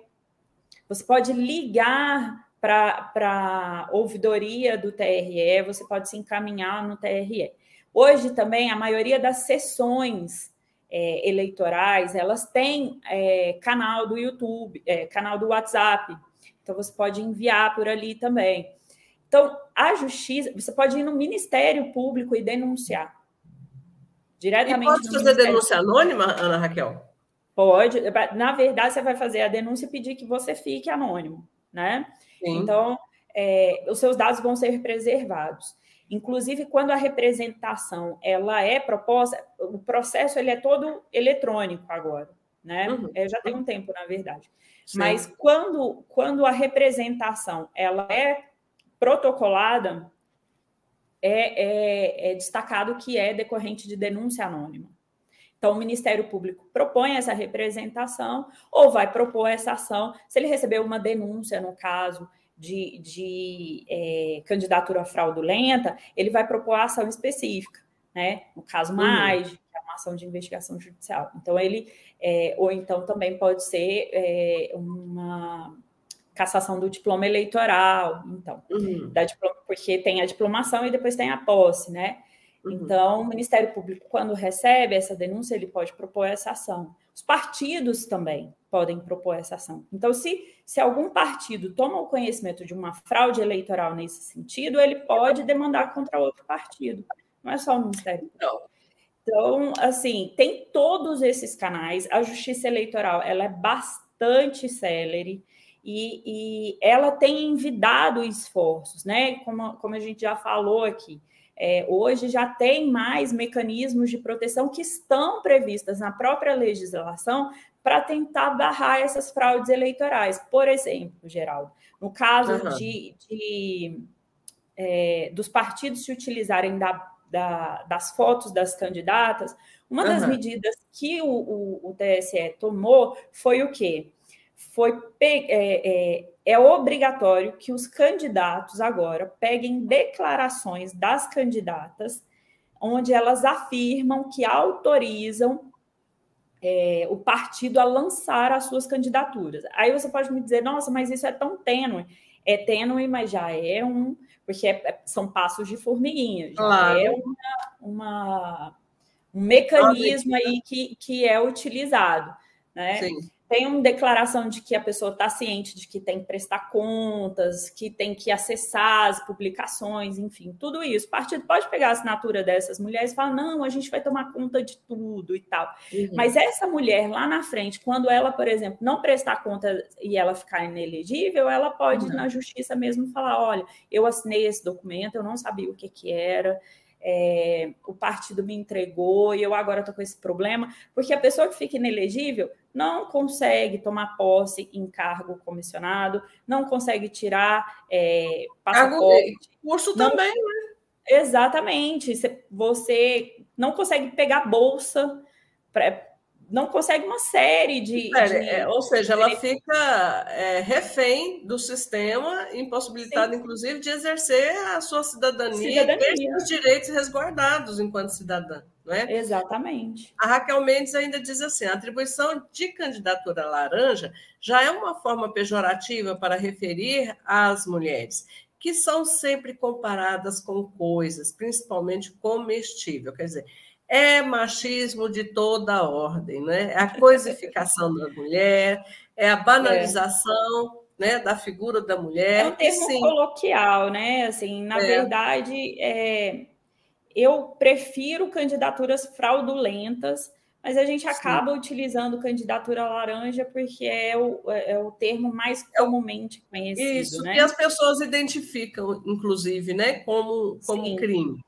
Você pode ligar para a ouvidoria do TRE, você pode se encaminhar no TRE. Hoje também a maioria das sessões é, eleitorais elas têm é, canal do YouTube, é, canal do WhatsApp. Então você pode enviar por ali também. Então a justiça, você pode ir no Ministério Público e denunciar diretamente. E pode fazer denúncia anônima, Ana Raquel? Pode, na verdade, você vai fazer a denúncia e pedir que você fique anônimo, né? Sim. Então, é, os seus dados vão ser preservados. Inclusive, quando a representação ela é proposta, o processo ele é todo eletrônico agora, né? Uhum. É, já tem um tempo, na verdade. Sim. Mas quando, quando a representação ela é protocolada, é, é, é destacado que é decorrente de denúncia anônima. Então, o Ministério Público propõe essa representação ou vai propor essa ação se ele receber uma denúncia, no caso de, de é, candidatura fraudulenta, ele vai propor a ação específica, né? No caso, mais, uhum. que é uma ação de investigação judicial. Então, ele, é, ou então também pode ser é, uma cassação do diploma eleitoral, então, uhum. da diploma, porque tem a diplomação e depois tem a posse, né? Uhum. Então, o Ministério Público, quando recebe essa denúncia, ele pode propor essa ação. Os partidos também podem propor essa ação. Então, se, se algum partido toma o conhecimento de uma fraude eleitoral nesse sentido, ele pode demandar contra outro partido. Não é só o Ministério Público. Então, assim, tem todos esses canais. A Justiça Eleitoral ela é bastante célere e, e ela tem envidado esforços, né? Como, como a gente já falou aqui é, hoje já tem mais mecanismos de proteção que estão previstas na própria legislação para tentar barrar essas fraudes eleitorais. Por exemplo, Geraldo, no caso uhum. de, de é, dos partidos se utilizarem da, da, das fotos das candidatas, uma das uhum. medidas que o, o, o, TSE tomou foi o quê? Foi é, é, obrigatório que os candidatos agora peguem declarações das candidatas, onde elas afirmam que autorizam é, o partido a lançar as suas candidaturas. Aí você pode me dizer, nossa, mas isso é tão tênue. É tênue, mas já é um, porque é, é são passos de formiguinha, já claro. é uma, uma, um mecanismo aí que, que é utilizado. Né? Sim tem uma declaração de que a pessoa está ciente de que tem que prestar contas, que tem que acessar as publicações, enfim, tudo isso. O partido pode pegar a assinatura dessas mulheres e falar: não, a gente vai tomar conta de tudo e tal. Uhum. Mas essa mulher lá na frente, quando ela, por exemplo, não prestar conta e ela ficar inelegível, ela pode, uhum. na justiça mesmo, falar: olha, eu assinei esse documento, eu não sabia o que, que era é, o partido me entregou e eu agora estou com esse problema, porque a pessoa que fica inelegível não consegue tomar posse em cargo comissionado, não consegue tirar é, passaporte. Curso também, né? Exatamente. Você não consegue pegar bolsa não consegue uma série de. É, de... É, ou seja, ela fica é, refém do sistema, impossibilitada, Sim. inclusive, de exercer a sua cidadania, cidadania. e ter os direitos resguardados enquanto cidadã. Não é? Exatamente. A Raquel Mendes ainda diz assim: a atribuição de candidatura laranja já é uma forma pejorativa para referir às mulheres, que são sempre comparadas com coisas, principalmente comestível. Quer dizer, é machismo de toda a ordem, né? É a coisificação da mulher, é a banalização é. Né, da figura da mulher. É um termo sim. coloquial, né? Assim, na é. verdade, é, eu prefiro candidaturas fraudulentas, mas a gente acaba sim. utilizando candidatura laranja porque é o, é o termo mais é comumente conhecido. Isso, né? que as pessoas identificam, inclusive, né, como, como crime.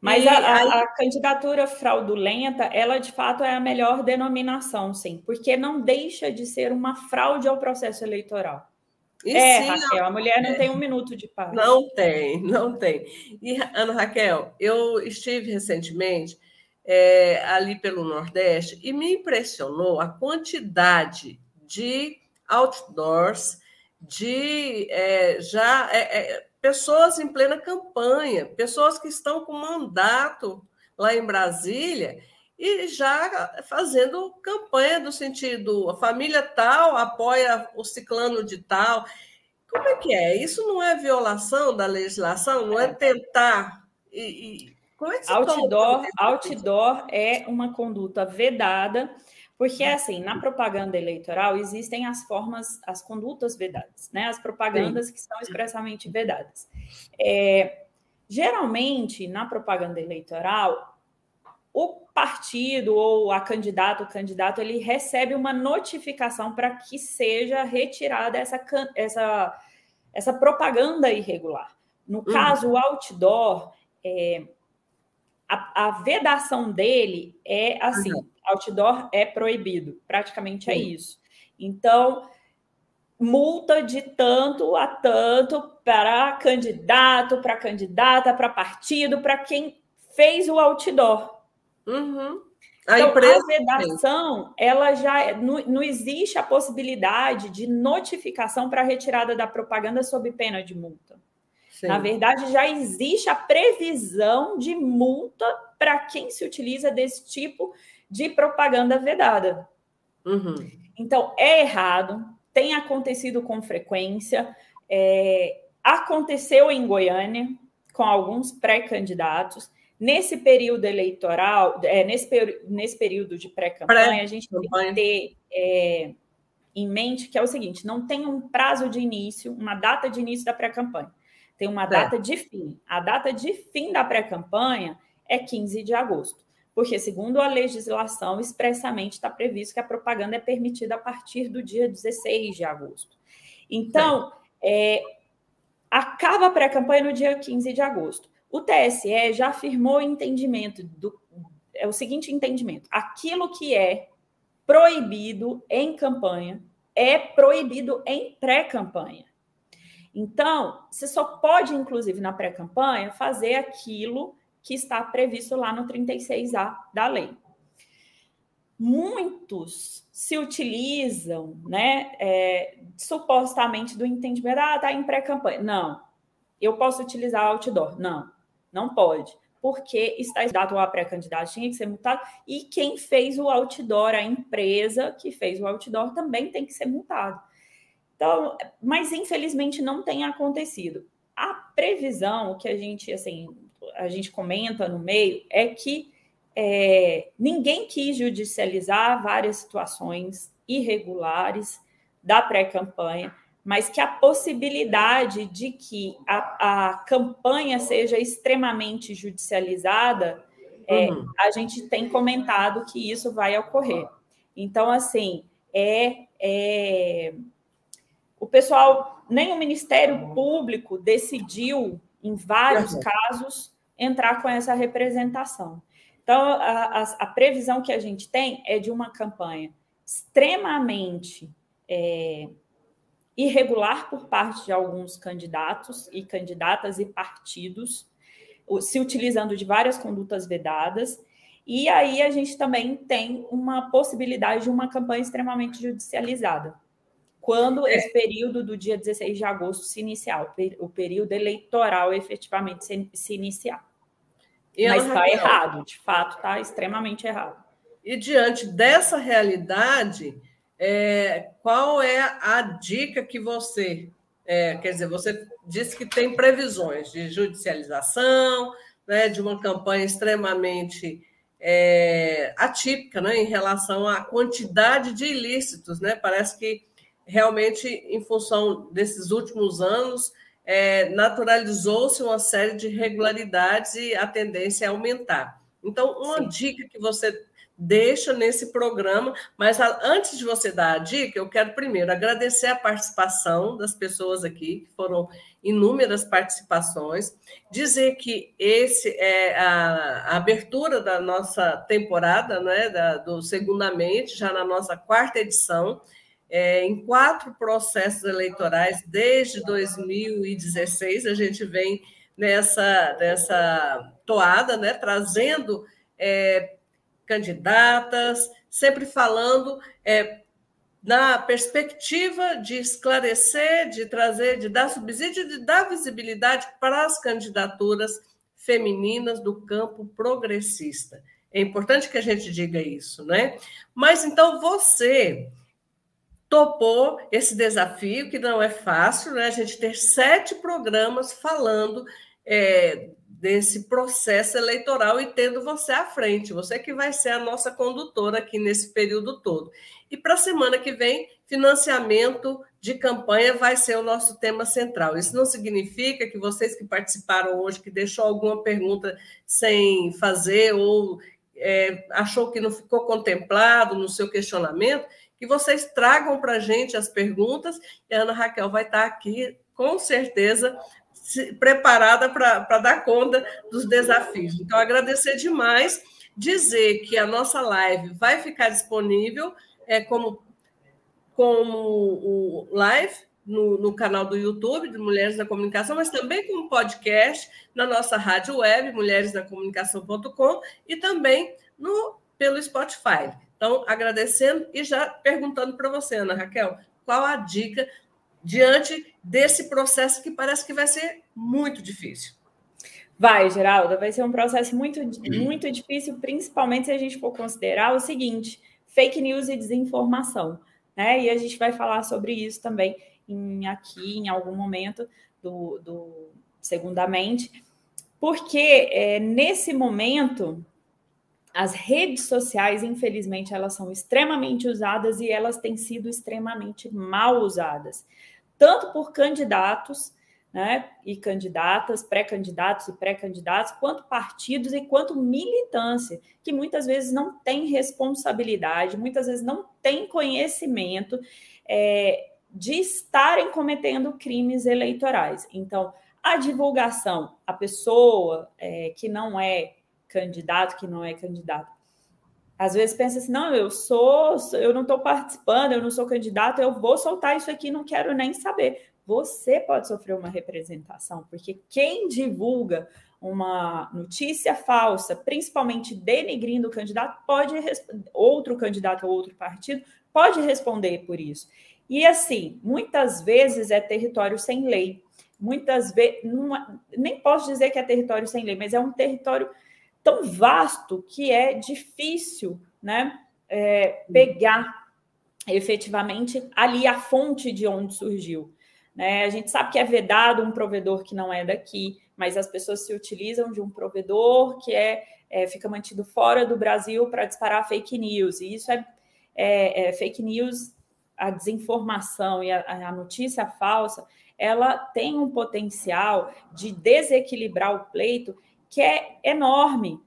Mas a, a, a, candidatura fraudulenta, ela de fato é a melhor denominação, sim, porque não deixa de ser uma fraude ao processo eleitoral. E é, sim, Raquel, a mulher não é. tem um minuto de paz. Não tem, não tem. E, Ana Raquel, eu estive recentemente é, ali pelo Nordeste e me impressionou a quantidade de outdoors, de é, já é, é pessoas em plena campanha, pessoas que estão com mandato lá em Brasília e já fazendo campanha do sentido a família tal apoia o ciclano de tal. Como é que é? Isso não é violação da legislação? Não é, é tentar e, e... Como é que outdoor, outdoor é uma conduta vedada porque, assim, na propaganda eleitoral existem as formas, as condutas vedadas, né? As propagandas Sim. que são expressamente vedadas. É, geralmente, na propaganda eleitoral, o partido ou a candidato, o candidato, ele recebe uma notificação para que seja retirada essa, essa, essa propaganda irregular. No uhum. caso, o outdoor, é, a, a, vedação dele é assim: uhum outdoor é proibido, praticamente é Sim. isso. Então, multa de tanto a tanto para candidato, para candidata, para partido, para quem fez o outdoor. Uhum. A, então, empresa... a vedação, ela já é, não, não existe a possibilidade de notificação para retirada da propaganda sob pena de multa. Sim. Na verdade, já existe a previsão de multa para quem se utiliza desse tipo de propaganda vedada. Uhum. Então, é errado, tem acontecido com frequência, é, aconteceu em Goiânia com alguns pré-candidatos. Nesse período eleitoral, é, nesse, nesse período de pré-campanha, pré a gente tem que ter é, em mente que é o seguinte: não tem um prazo de início, uma data de início da pré-campanha. Tem uma data de fim. A data de fim da pré-campanha é 15 de agosto porque, segundo a legislação, expressamente está previsto que a propaganda é permitida a partir do dia 16 de agosto. Então, é, acaba a pré-campanha no dia 15 de agosto. O TSE já afirmou o entendimento do é o seguinte entendimento: aquilo que é proibido em campanha é proibido em pré-campanha. Então, você só pode, inclusive na pré-campanha, fazer aquilo que está previsto lá no 36A da lei. Muitos se utilizam, né, é, supostamente do entendimento, ah, tá em pré-campanha. Não, eu posso utilizar outdoor. Não, não pode, porque está dado a pré-candidato, tinha que ser multado, e quem fez o outdoor, a empresa que fez o outdoor, também tem que ser multado. Então, mas infelizmente não tem acontecido. A previsão que a gente, assim, a gente comenta no meio é que é, ninguém quis judicializar várias situações irregulares da pré-campanha, mas que a possibilidade de que a, a campanha seja extremamente judicializada, é, uhum. a gente tem comentado que isso vai ocorrer. Então, assim, é, é o pessoal, nem o Ministério Público decidiu, em vários uhum. casos, entrar com essa representação. Então, a, a, a, previsão que a gente tem é de uma campanha extremamente é, irregular por parte de alguns candidatos e candidatas e partidos, se utilizando de várias condutas vedadas. E aí a gente também tem uma possibilidade de uma campanha extremamente judicializada quando é. esse período do dia 16 de agosto se iniciar, o período eleitoral efetivamente se, se iniciar. E Mas está errado, de fato, está extremamente errado. E diante dessa realidade, é, qual é a dica que você, é, quer dizer, você disse que tem previsões de judicialização, né, de uma campanha extremamente é, atípica né, em relação à quantidade de ilícitos, né? Parece que realmente, em função desses últimos anos, é, naturalizou-se uma série de irregularidades e a tendência é aumentar. Então, uma Sim. dica que você deixa nesse programa, mas antes de você dar a dica, eu quero primeiro agradecer a participação das pessoas aqui, que foram inúmeras participações, dizer que esse é a, a abertura da nossa temporada, né, da, do Segundamente, já na nossa quarta edição, é, em quatro processos eleitorais desde 2016. A gente vem nessa, nessa toada, né, trazendo é, candidatas, sempre falando é, na perspectiva de esclarecer, de trazer, de dar subsídio, de dar visibilidade para as candidaturas femininas do campo progressista. É importante que a gente diga isso, né? Mas então você topou esse desafio, que não é fácil, né? A gente ter sete programas falando é, desse processo eleitoral e tendo você à frente, você que vai ser a nossa condutora aqui nesse período todo. E para a semana que vem, financiamento de campanha vai ser o nosso tema central. Isso não significa que vocês que participaram hoje, que deixou alguma pergunta sem fazer ou é, achou que não ficou contemplado no seu questionamento, que vocês tragam para a gente as perguntas e a Ana Raquel vai estar aqui, com certeza, preparada para dar conta dos desafios. Então, agradecer demais, dizer que a nossa live vai ficar disponível é, como, como o live no, no, canal do YouTube de Mulheres na Comunicação, mas também como podcast na nossa rádio web, mulheresnacomunicação.com, e também no, pelo Spotify. Então, agradecendo e já perguntando para você, Ana Raquel, qual a dica diante desse processo que parece que vai ser muito difícil? Vai, Geralda, vai ser um processo muito, muito difícil, principalmente se a gente for considerar o seguinte: fake news e desinformação. Né? E a gente vai falar sobre isso também em, aqui em algum momento do, do Segundamente, porque é, nesse momento as redes sociais, infelizmente, elas são extremamente usadas e elas têm sido extremamente mal usadas, tanto por candidatos, né, e candidatas, pré-candidatos e pré-candidatos, quanto partidos e quanto militância, que muitas vezes não tem responsabilidade, muitas vezes não tem conhecimento é, de estarem cometendo crimes eleitorais. Então, a divulgação, a pessoa é, que não é candidato que não é candidato. Às vezes pensa assim, não, eu sou, eu não estou participando, eu não sou candidato, eu vou soltar isso aqui, não quero nem saber. Você pode sofrer uma representação, porque quem divulga uma notícia falsa, principalmente denegrindo o candidato, pode outro candidato ou outro partido pode responder por isso. E assim, muitas vezes é território sem lei. Muitas vezes, nem posso dizer que é território sem lei, mas é um território tão vasto que é difícil né, é, pegar efetivamente ali a fonte de onde surgiu. Né? A gente sabe que é vedado um provedor que não é daqui, mas as pessoas se utilizam de um provedor que é, é fica mantido fora do Brasil para disparar fake news. E isso é, é, é, fake news, a desinformação e a, a notícia falsa, ela tem um potencial de desequilibrar o pleito que é enorme.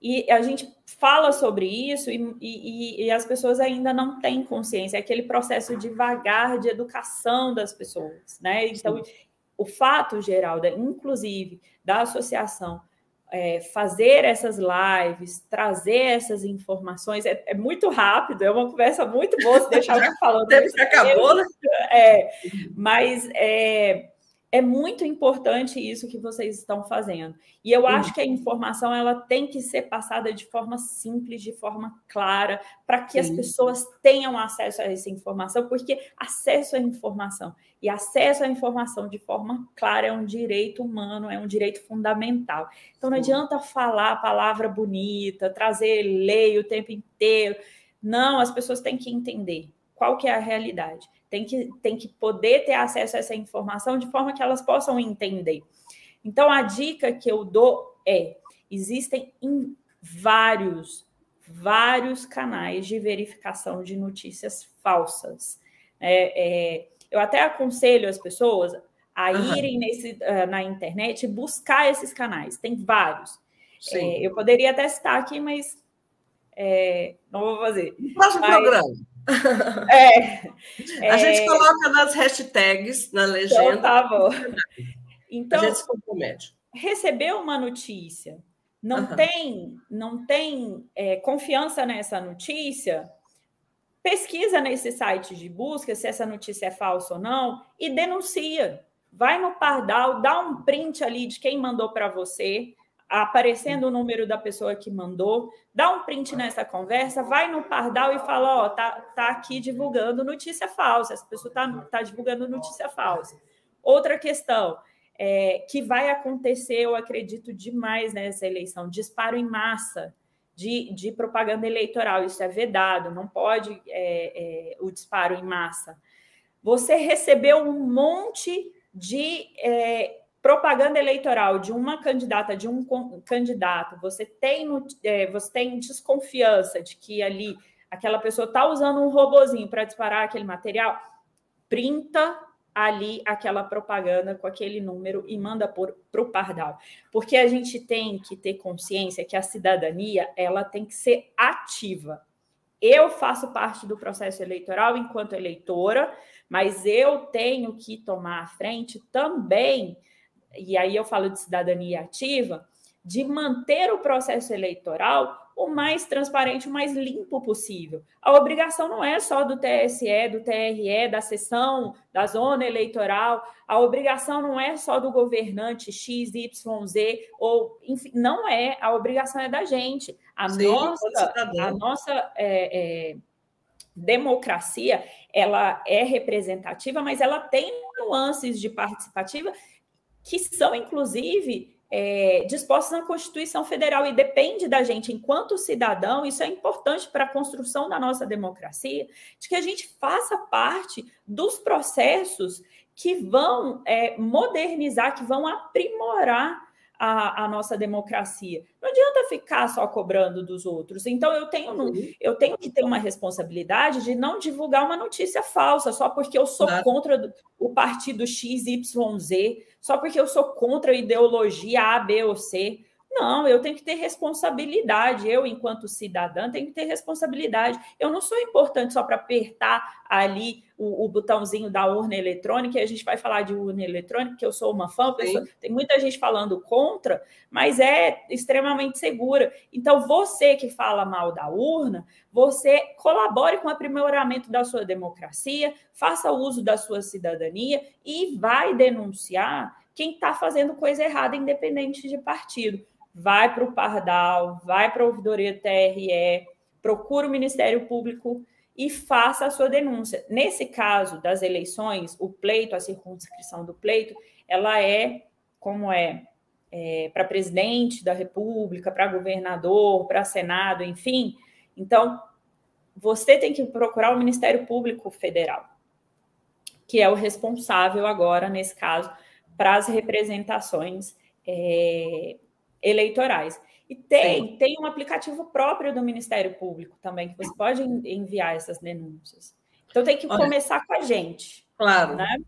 E a gente fala sobre isso e, e, e, as pessoas ainda não têm consciência. É aquele processo devagar de educação das pessoas, né? Então, Sim. o fato, Geralda, inclusive, da associação é, fazer essas lives, trazer essas informações, é, é, muito rápido, é uma conversa muito boa se deixar eu falando. Tempo que acabou, né? É, mas é, é muito importante isso que vocês estão fazendo. E eu acho que a informação ela tem que ser passada de forma simples, de forma clara, para que Sim. as pessoas tenham acesso a essa informação, porque acesso à informação e acesso à informação de forma clara é um direito humano, é um direito fundamental. Então não adianta falar palavra bonita, trazer lei o tempo inteiro. Não, as pessoas têm que entender qual que é a realidade tem que, tem que poder ter acesso a essa informação de forma que elas possam entender. Então, a dica que eu dou é: existem em vários, vários canais de verificação de notícias falsas. É, é, eu até aconselho as pessoas a irem nesse, uh, na internet e buscar esses canais. Tem vários. É, eu poderia até citar aqui, mas é, não vou fazer. Próximo mas, programa. É, a é... gente coloca nas hashtags, na legenda. Então, tá bom. Então, a gente se compromete. Recebeu uma notícia, não uhum. tem, não tem é, confiança nessa notícia, pesquisa nesse site de busca se essa notícia é falsa ou não e denuncia. Vai no Pardal, dá um print ali de quem mandou para você, aparecendo o número da pessoa que mandou, dá um print nessa conversa, vai no Pardal e fala, ó, tá, tá aqui divulgando notícia falsa, essa pessoa tá, tá divulgando notícia falsa. Outra questão é, que vai acontecer, eu acredito demais nessa eleição, disparo em massa de, de propaganda eleitoral, isso é vedado, não pode é, é, o disparo em massa. Você recebeu um monte de é, propaganda eleitoral de uma candidata, de um candidato, você tem, é, você tem desconfiança de que ali aquela pessoa está usando um robozinho para disparar aquele material, printa ali aquela propaganda com aquele número e manda para o Pardal. Porque a gente tem que ter consciência que a cidadania ela tem que ser ativa. Eu faço parte do processo eleitoral enquanto eleitora, mas eu tenho que tomar a frente também e aí eu falo de cidadania ativa, de manter o processo eleitoral o mais transparente, o mais limpo possível. A obrigação não é só do TSE, do TRE, da sessão, da zona eleitoral, a obrigação não é só do governante X, Y, Z, ou enfim, não é, a obrigação é da gente. A Sim, nossa, a nossa é, é, democracia ela é representativa, mas ela tem nuances de participativa que são, inclusive, é, dispostas na Constituição Federal e depende da gente, enquanto cidadão, isso é importante para a construção da nossa democracia, de que a gente faça parte dos processos que vão é, modernizar, que vão aprimorar a, a, nossa democracia. Não adianta ficar só cobrando dos outros. Então, eu tenho, uhum. eu tenho que ter uma responsabilidade de não divulgar uma notícia falsa só porque eu sou claro. contra o partido XYZ, só porque eu sou contra a ideologia A, B ou C. Não, eu tenho que ter responsabilidade. Eu, enquanto cidadã, tenho que ter responsabilidade. Eu não sou importante só para apertar ali o, o, botãozinho da urna eletrônica, e a gente vai falar de urna eletrônica, que eu sou uma fã, pessoa, tem muita gente falando contra, mas é extremamente segura. Então, você que fala mal da urna, você colabore com o aprimoramento da sua democracia, faça uso da sua cidadania e vai denunciar quem está fazendo coisa errada, independente de partido vai para o Pardal, vai para a ouvidoria TRE, procura o Ministério Público e faça a sua denúncia. Nesse caso das eleições, o pleito, a circunscrição do pleito, ela é como é, é para presidente da República, para governador, para Senado, enfim. Então, você tem que procurar o Ministério Público Federal, que é o responsável agora, nesse caso, para as representações é, eleitorais. E tem, tem um aplicativo próprio do Ministério Público também, que você pode enviar essas denúncias. Então tem que Olha, começar com a gente. Claro. Né?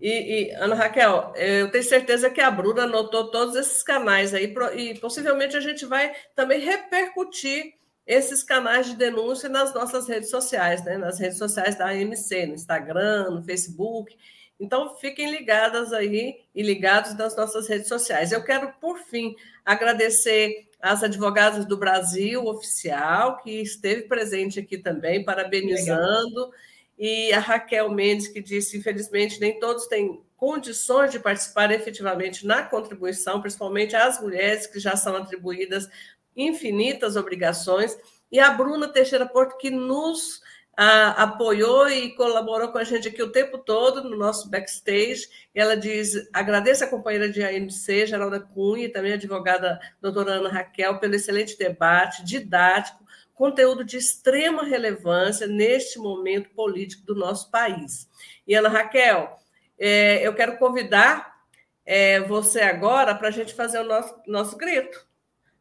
E, e, Ana Raquel, eu tenho certeza que a Bruna anotou todos esses canais aí, e possivelmente a gente vai também repercutir esses canais de denúncia nas nossas redes sociais, né? nas redes sociais da AMC, no Instagram, no Facebook. Então, fiquem ligadas aí e ligados nas nossas redes sociais. Eu quero, por fim, agradecer às advogadas do Brasil oficial, que esteve presente aqui também, parabenizando. Legal. E a Raquel Mendes, que disse: infelizmente, nem todos têm condições de participar efetivamente na contribuição, principalmente as mulheres que já são atribuídas infinitas obrigações, e a Bruna Teixeira Porto, que nos apoiou e colaborou com a gente aqui o tempo todo no nosso backstage. Ela diz: agradeço a companheira de AMC, Geralda Cunha, e também a advogada doutora Ana Raquel, pelo excelente debate, didático, conteúdo de extrema relevância neste momento político do nosso país. E Ana Raquel, é, eu quero convidar é, você agora para a gente fazer o nosso, nosso grito.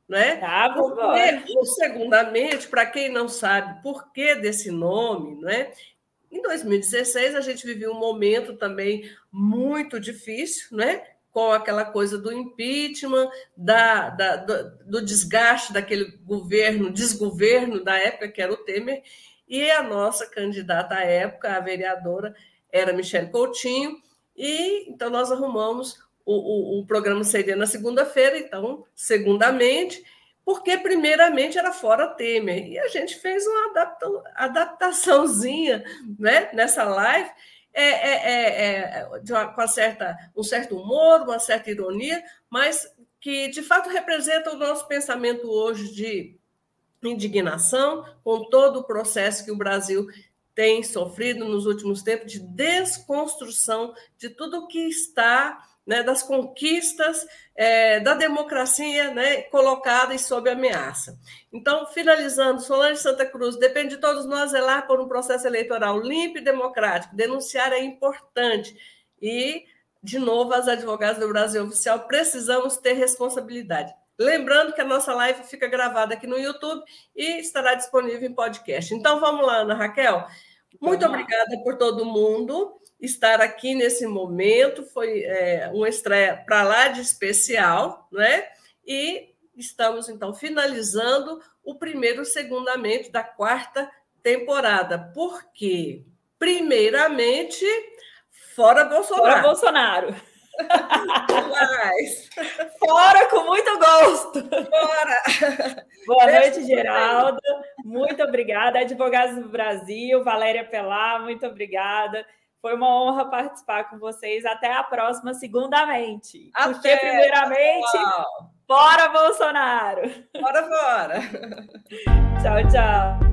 Né? Tá, Porque, segundamente, para quem não sabe por que desse nome, né? em 2016 a gente viveu um momento também muito difícil, né? com aquela coisa do impeachment, da, da do, do, desgaste daquele governo, desgoverno da época, que era o Temer, e a nossa candidata à época, a vereadora, era Michele Coutinho, e então nós arrumamos o, o, o programa seria na segunda-feira, então, segundamente, porque primeiramente era fora Temer. E a gente fez uma adapta, adaptaçãozinha né, nessa live, é, é, é, é uma, com certa, um certo humor, uma certa ironia, mas que de fato representa o nosso pensamento hoje de indignação com todo o processo que o Brasil tem sofrido nos últimos tempos de desconstrução de tudo que está né, das conquistas é, da democracia né, colocada e sob ameaça. Então, finalizando, Solange Santa Cruz, depende de todos nós zelar por um processo eleitoral limpo e democrático. Denunciar é importante. E, de novo, as advogadas do Brasil Oficial precisamos ter responsabilidade. Lembrando que a nossa live fica gravada aqui no YouTube e estará disponível em podcast. Então, vamos lá, Ana Raquel. Muito obrigada por todo mundo estar aqui nesse momento. Foi é, uma estreia para lá de especial, né? E estamos, então, finalizando o primeiro segundamento da quarta temporada. Por quê? Primeiramente, fora Bolsonaro. Fora Bolsonaro. Mas... Fora com muito gosto. Fora. Boa noite, Geraldo. Muito obrigada. Advogados do Brasil, Valéria Pelá, muito obrigada. Foi uma honra participar com vocês. Até a próxima, segundamente. Até, Porque, primeiramente, pessoal. fora Bolsonaro! Bora, bora! tchau, tchau!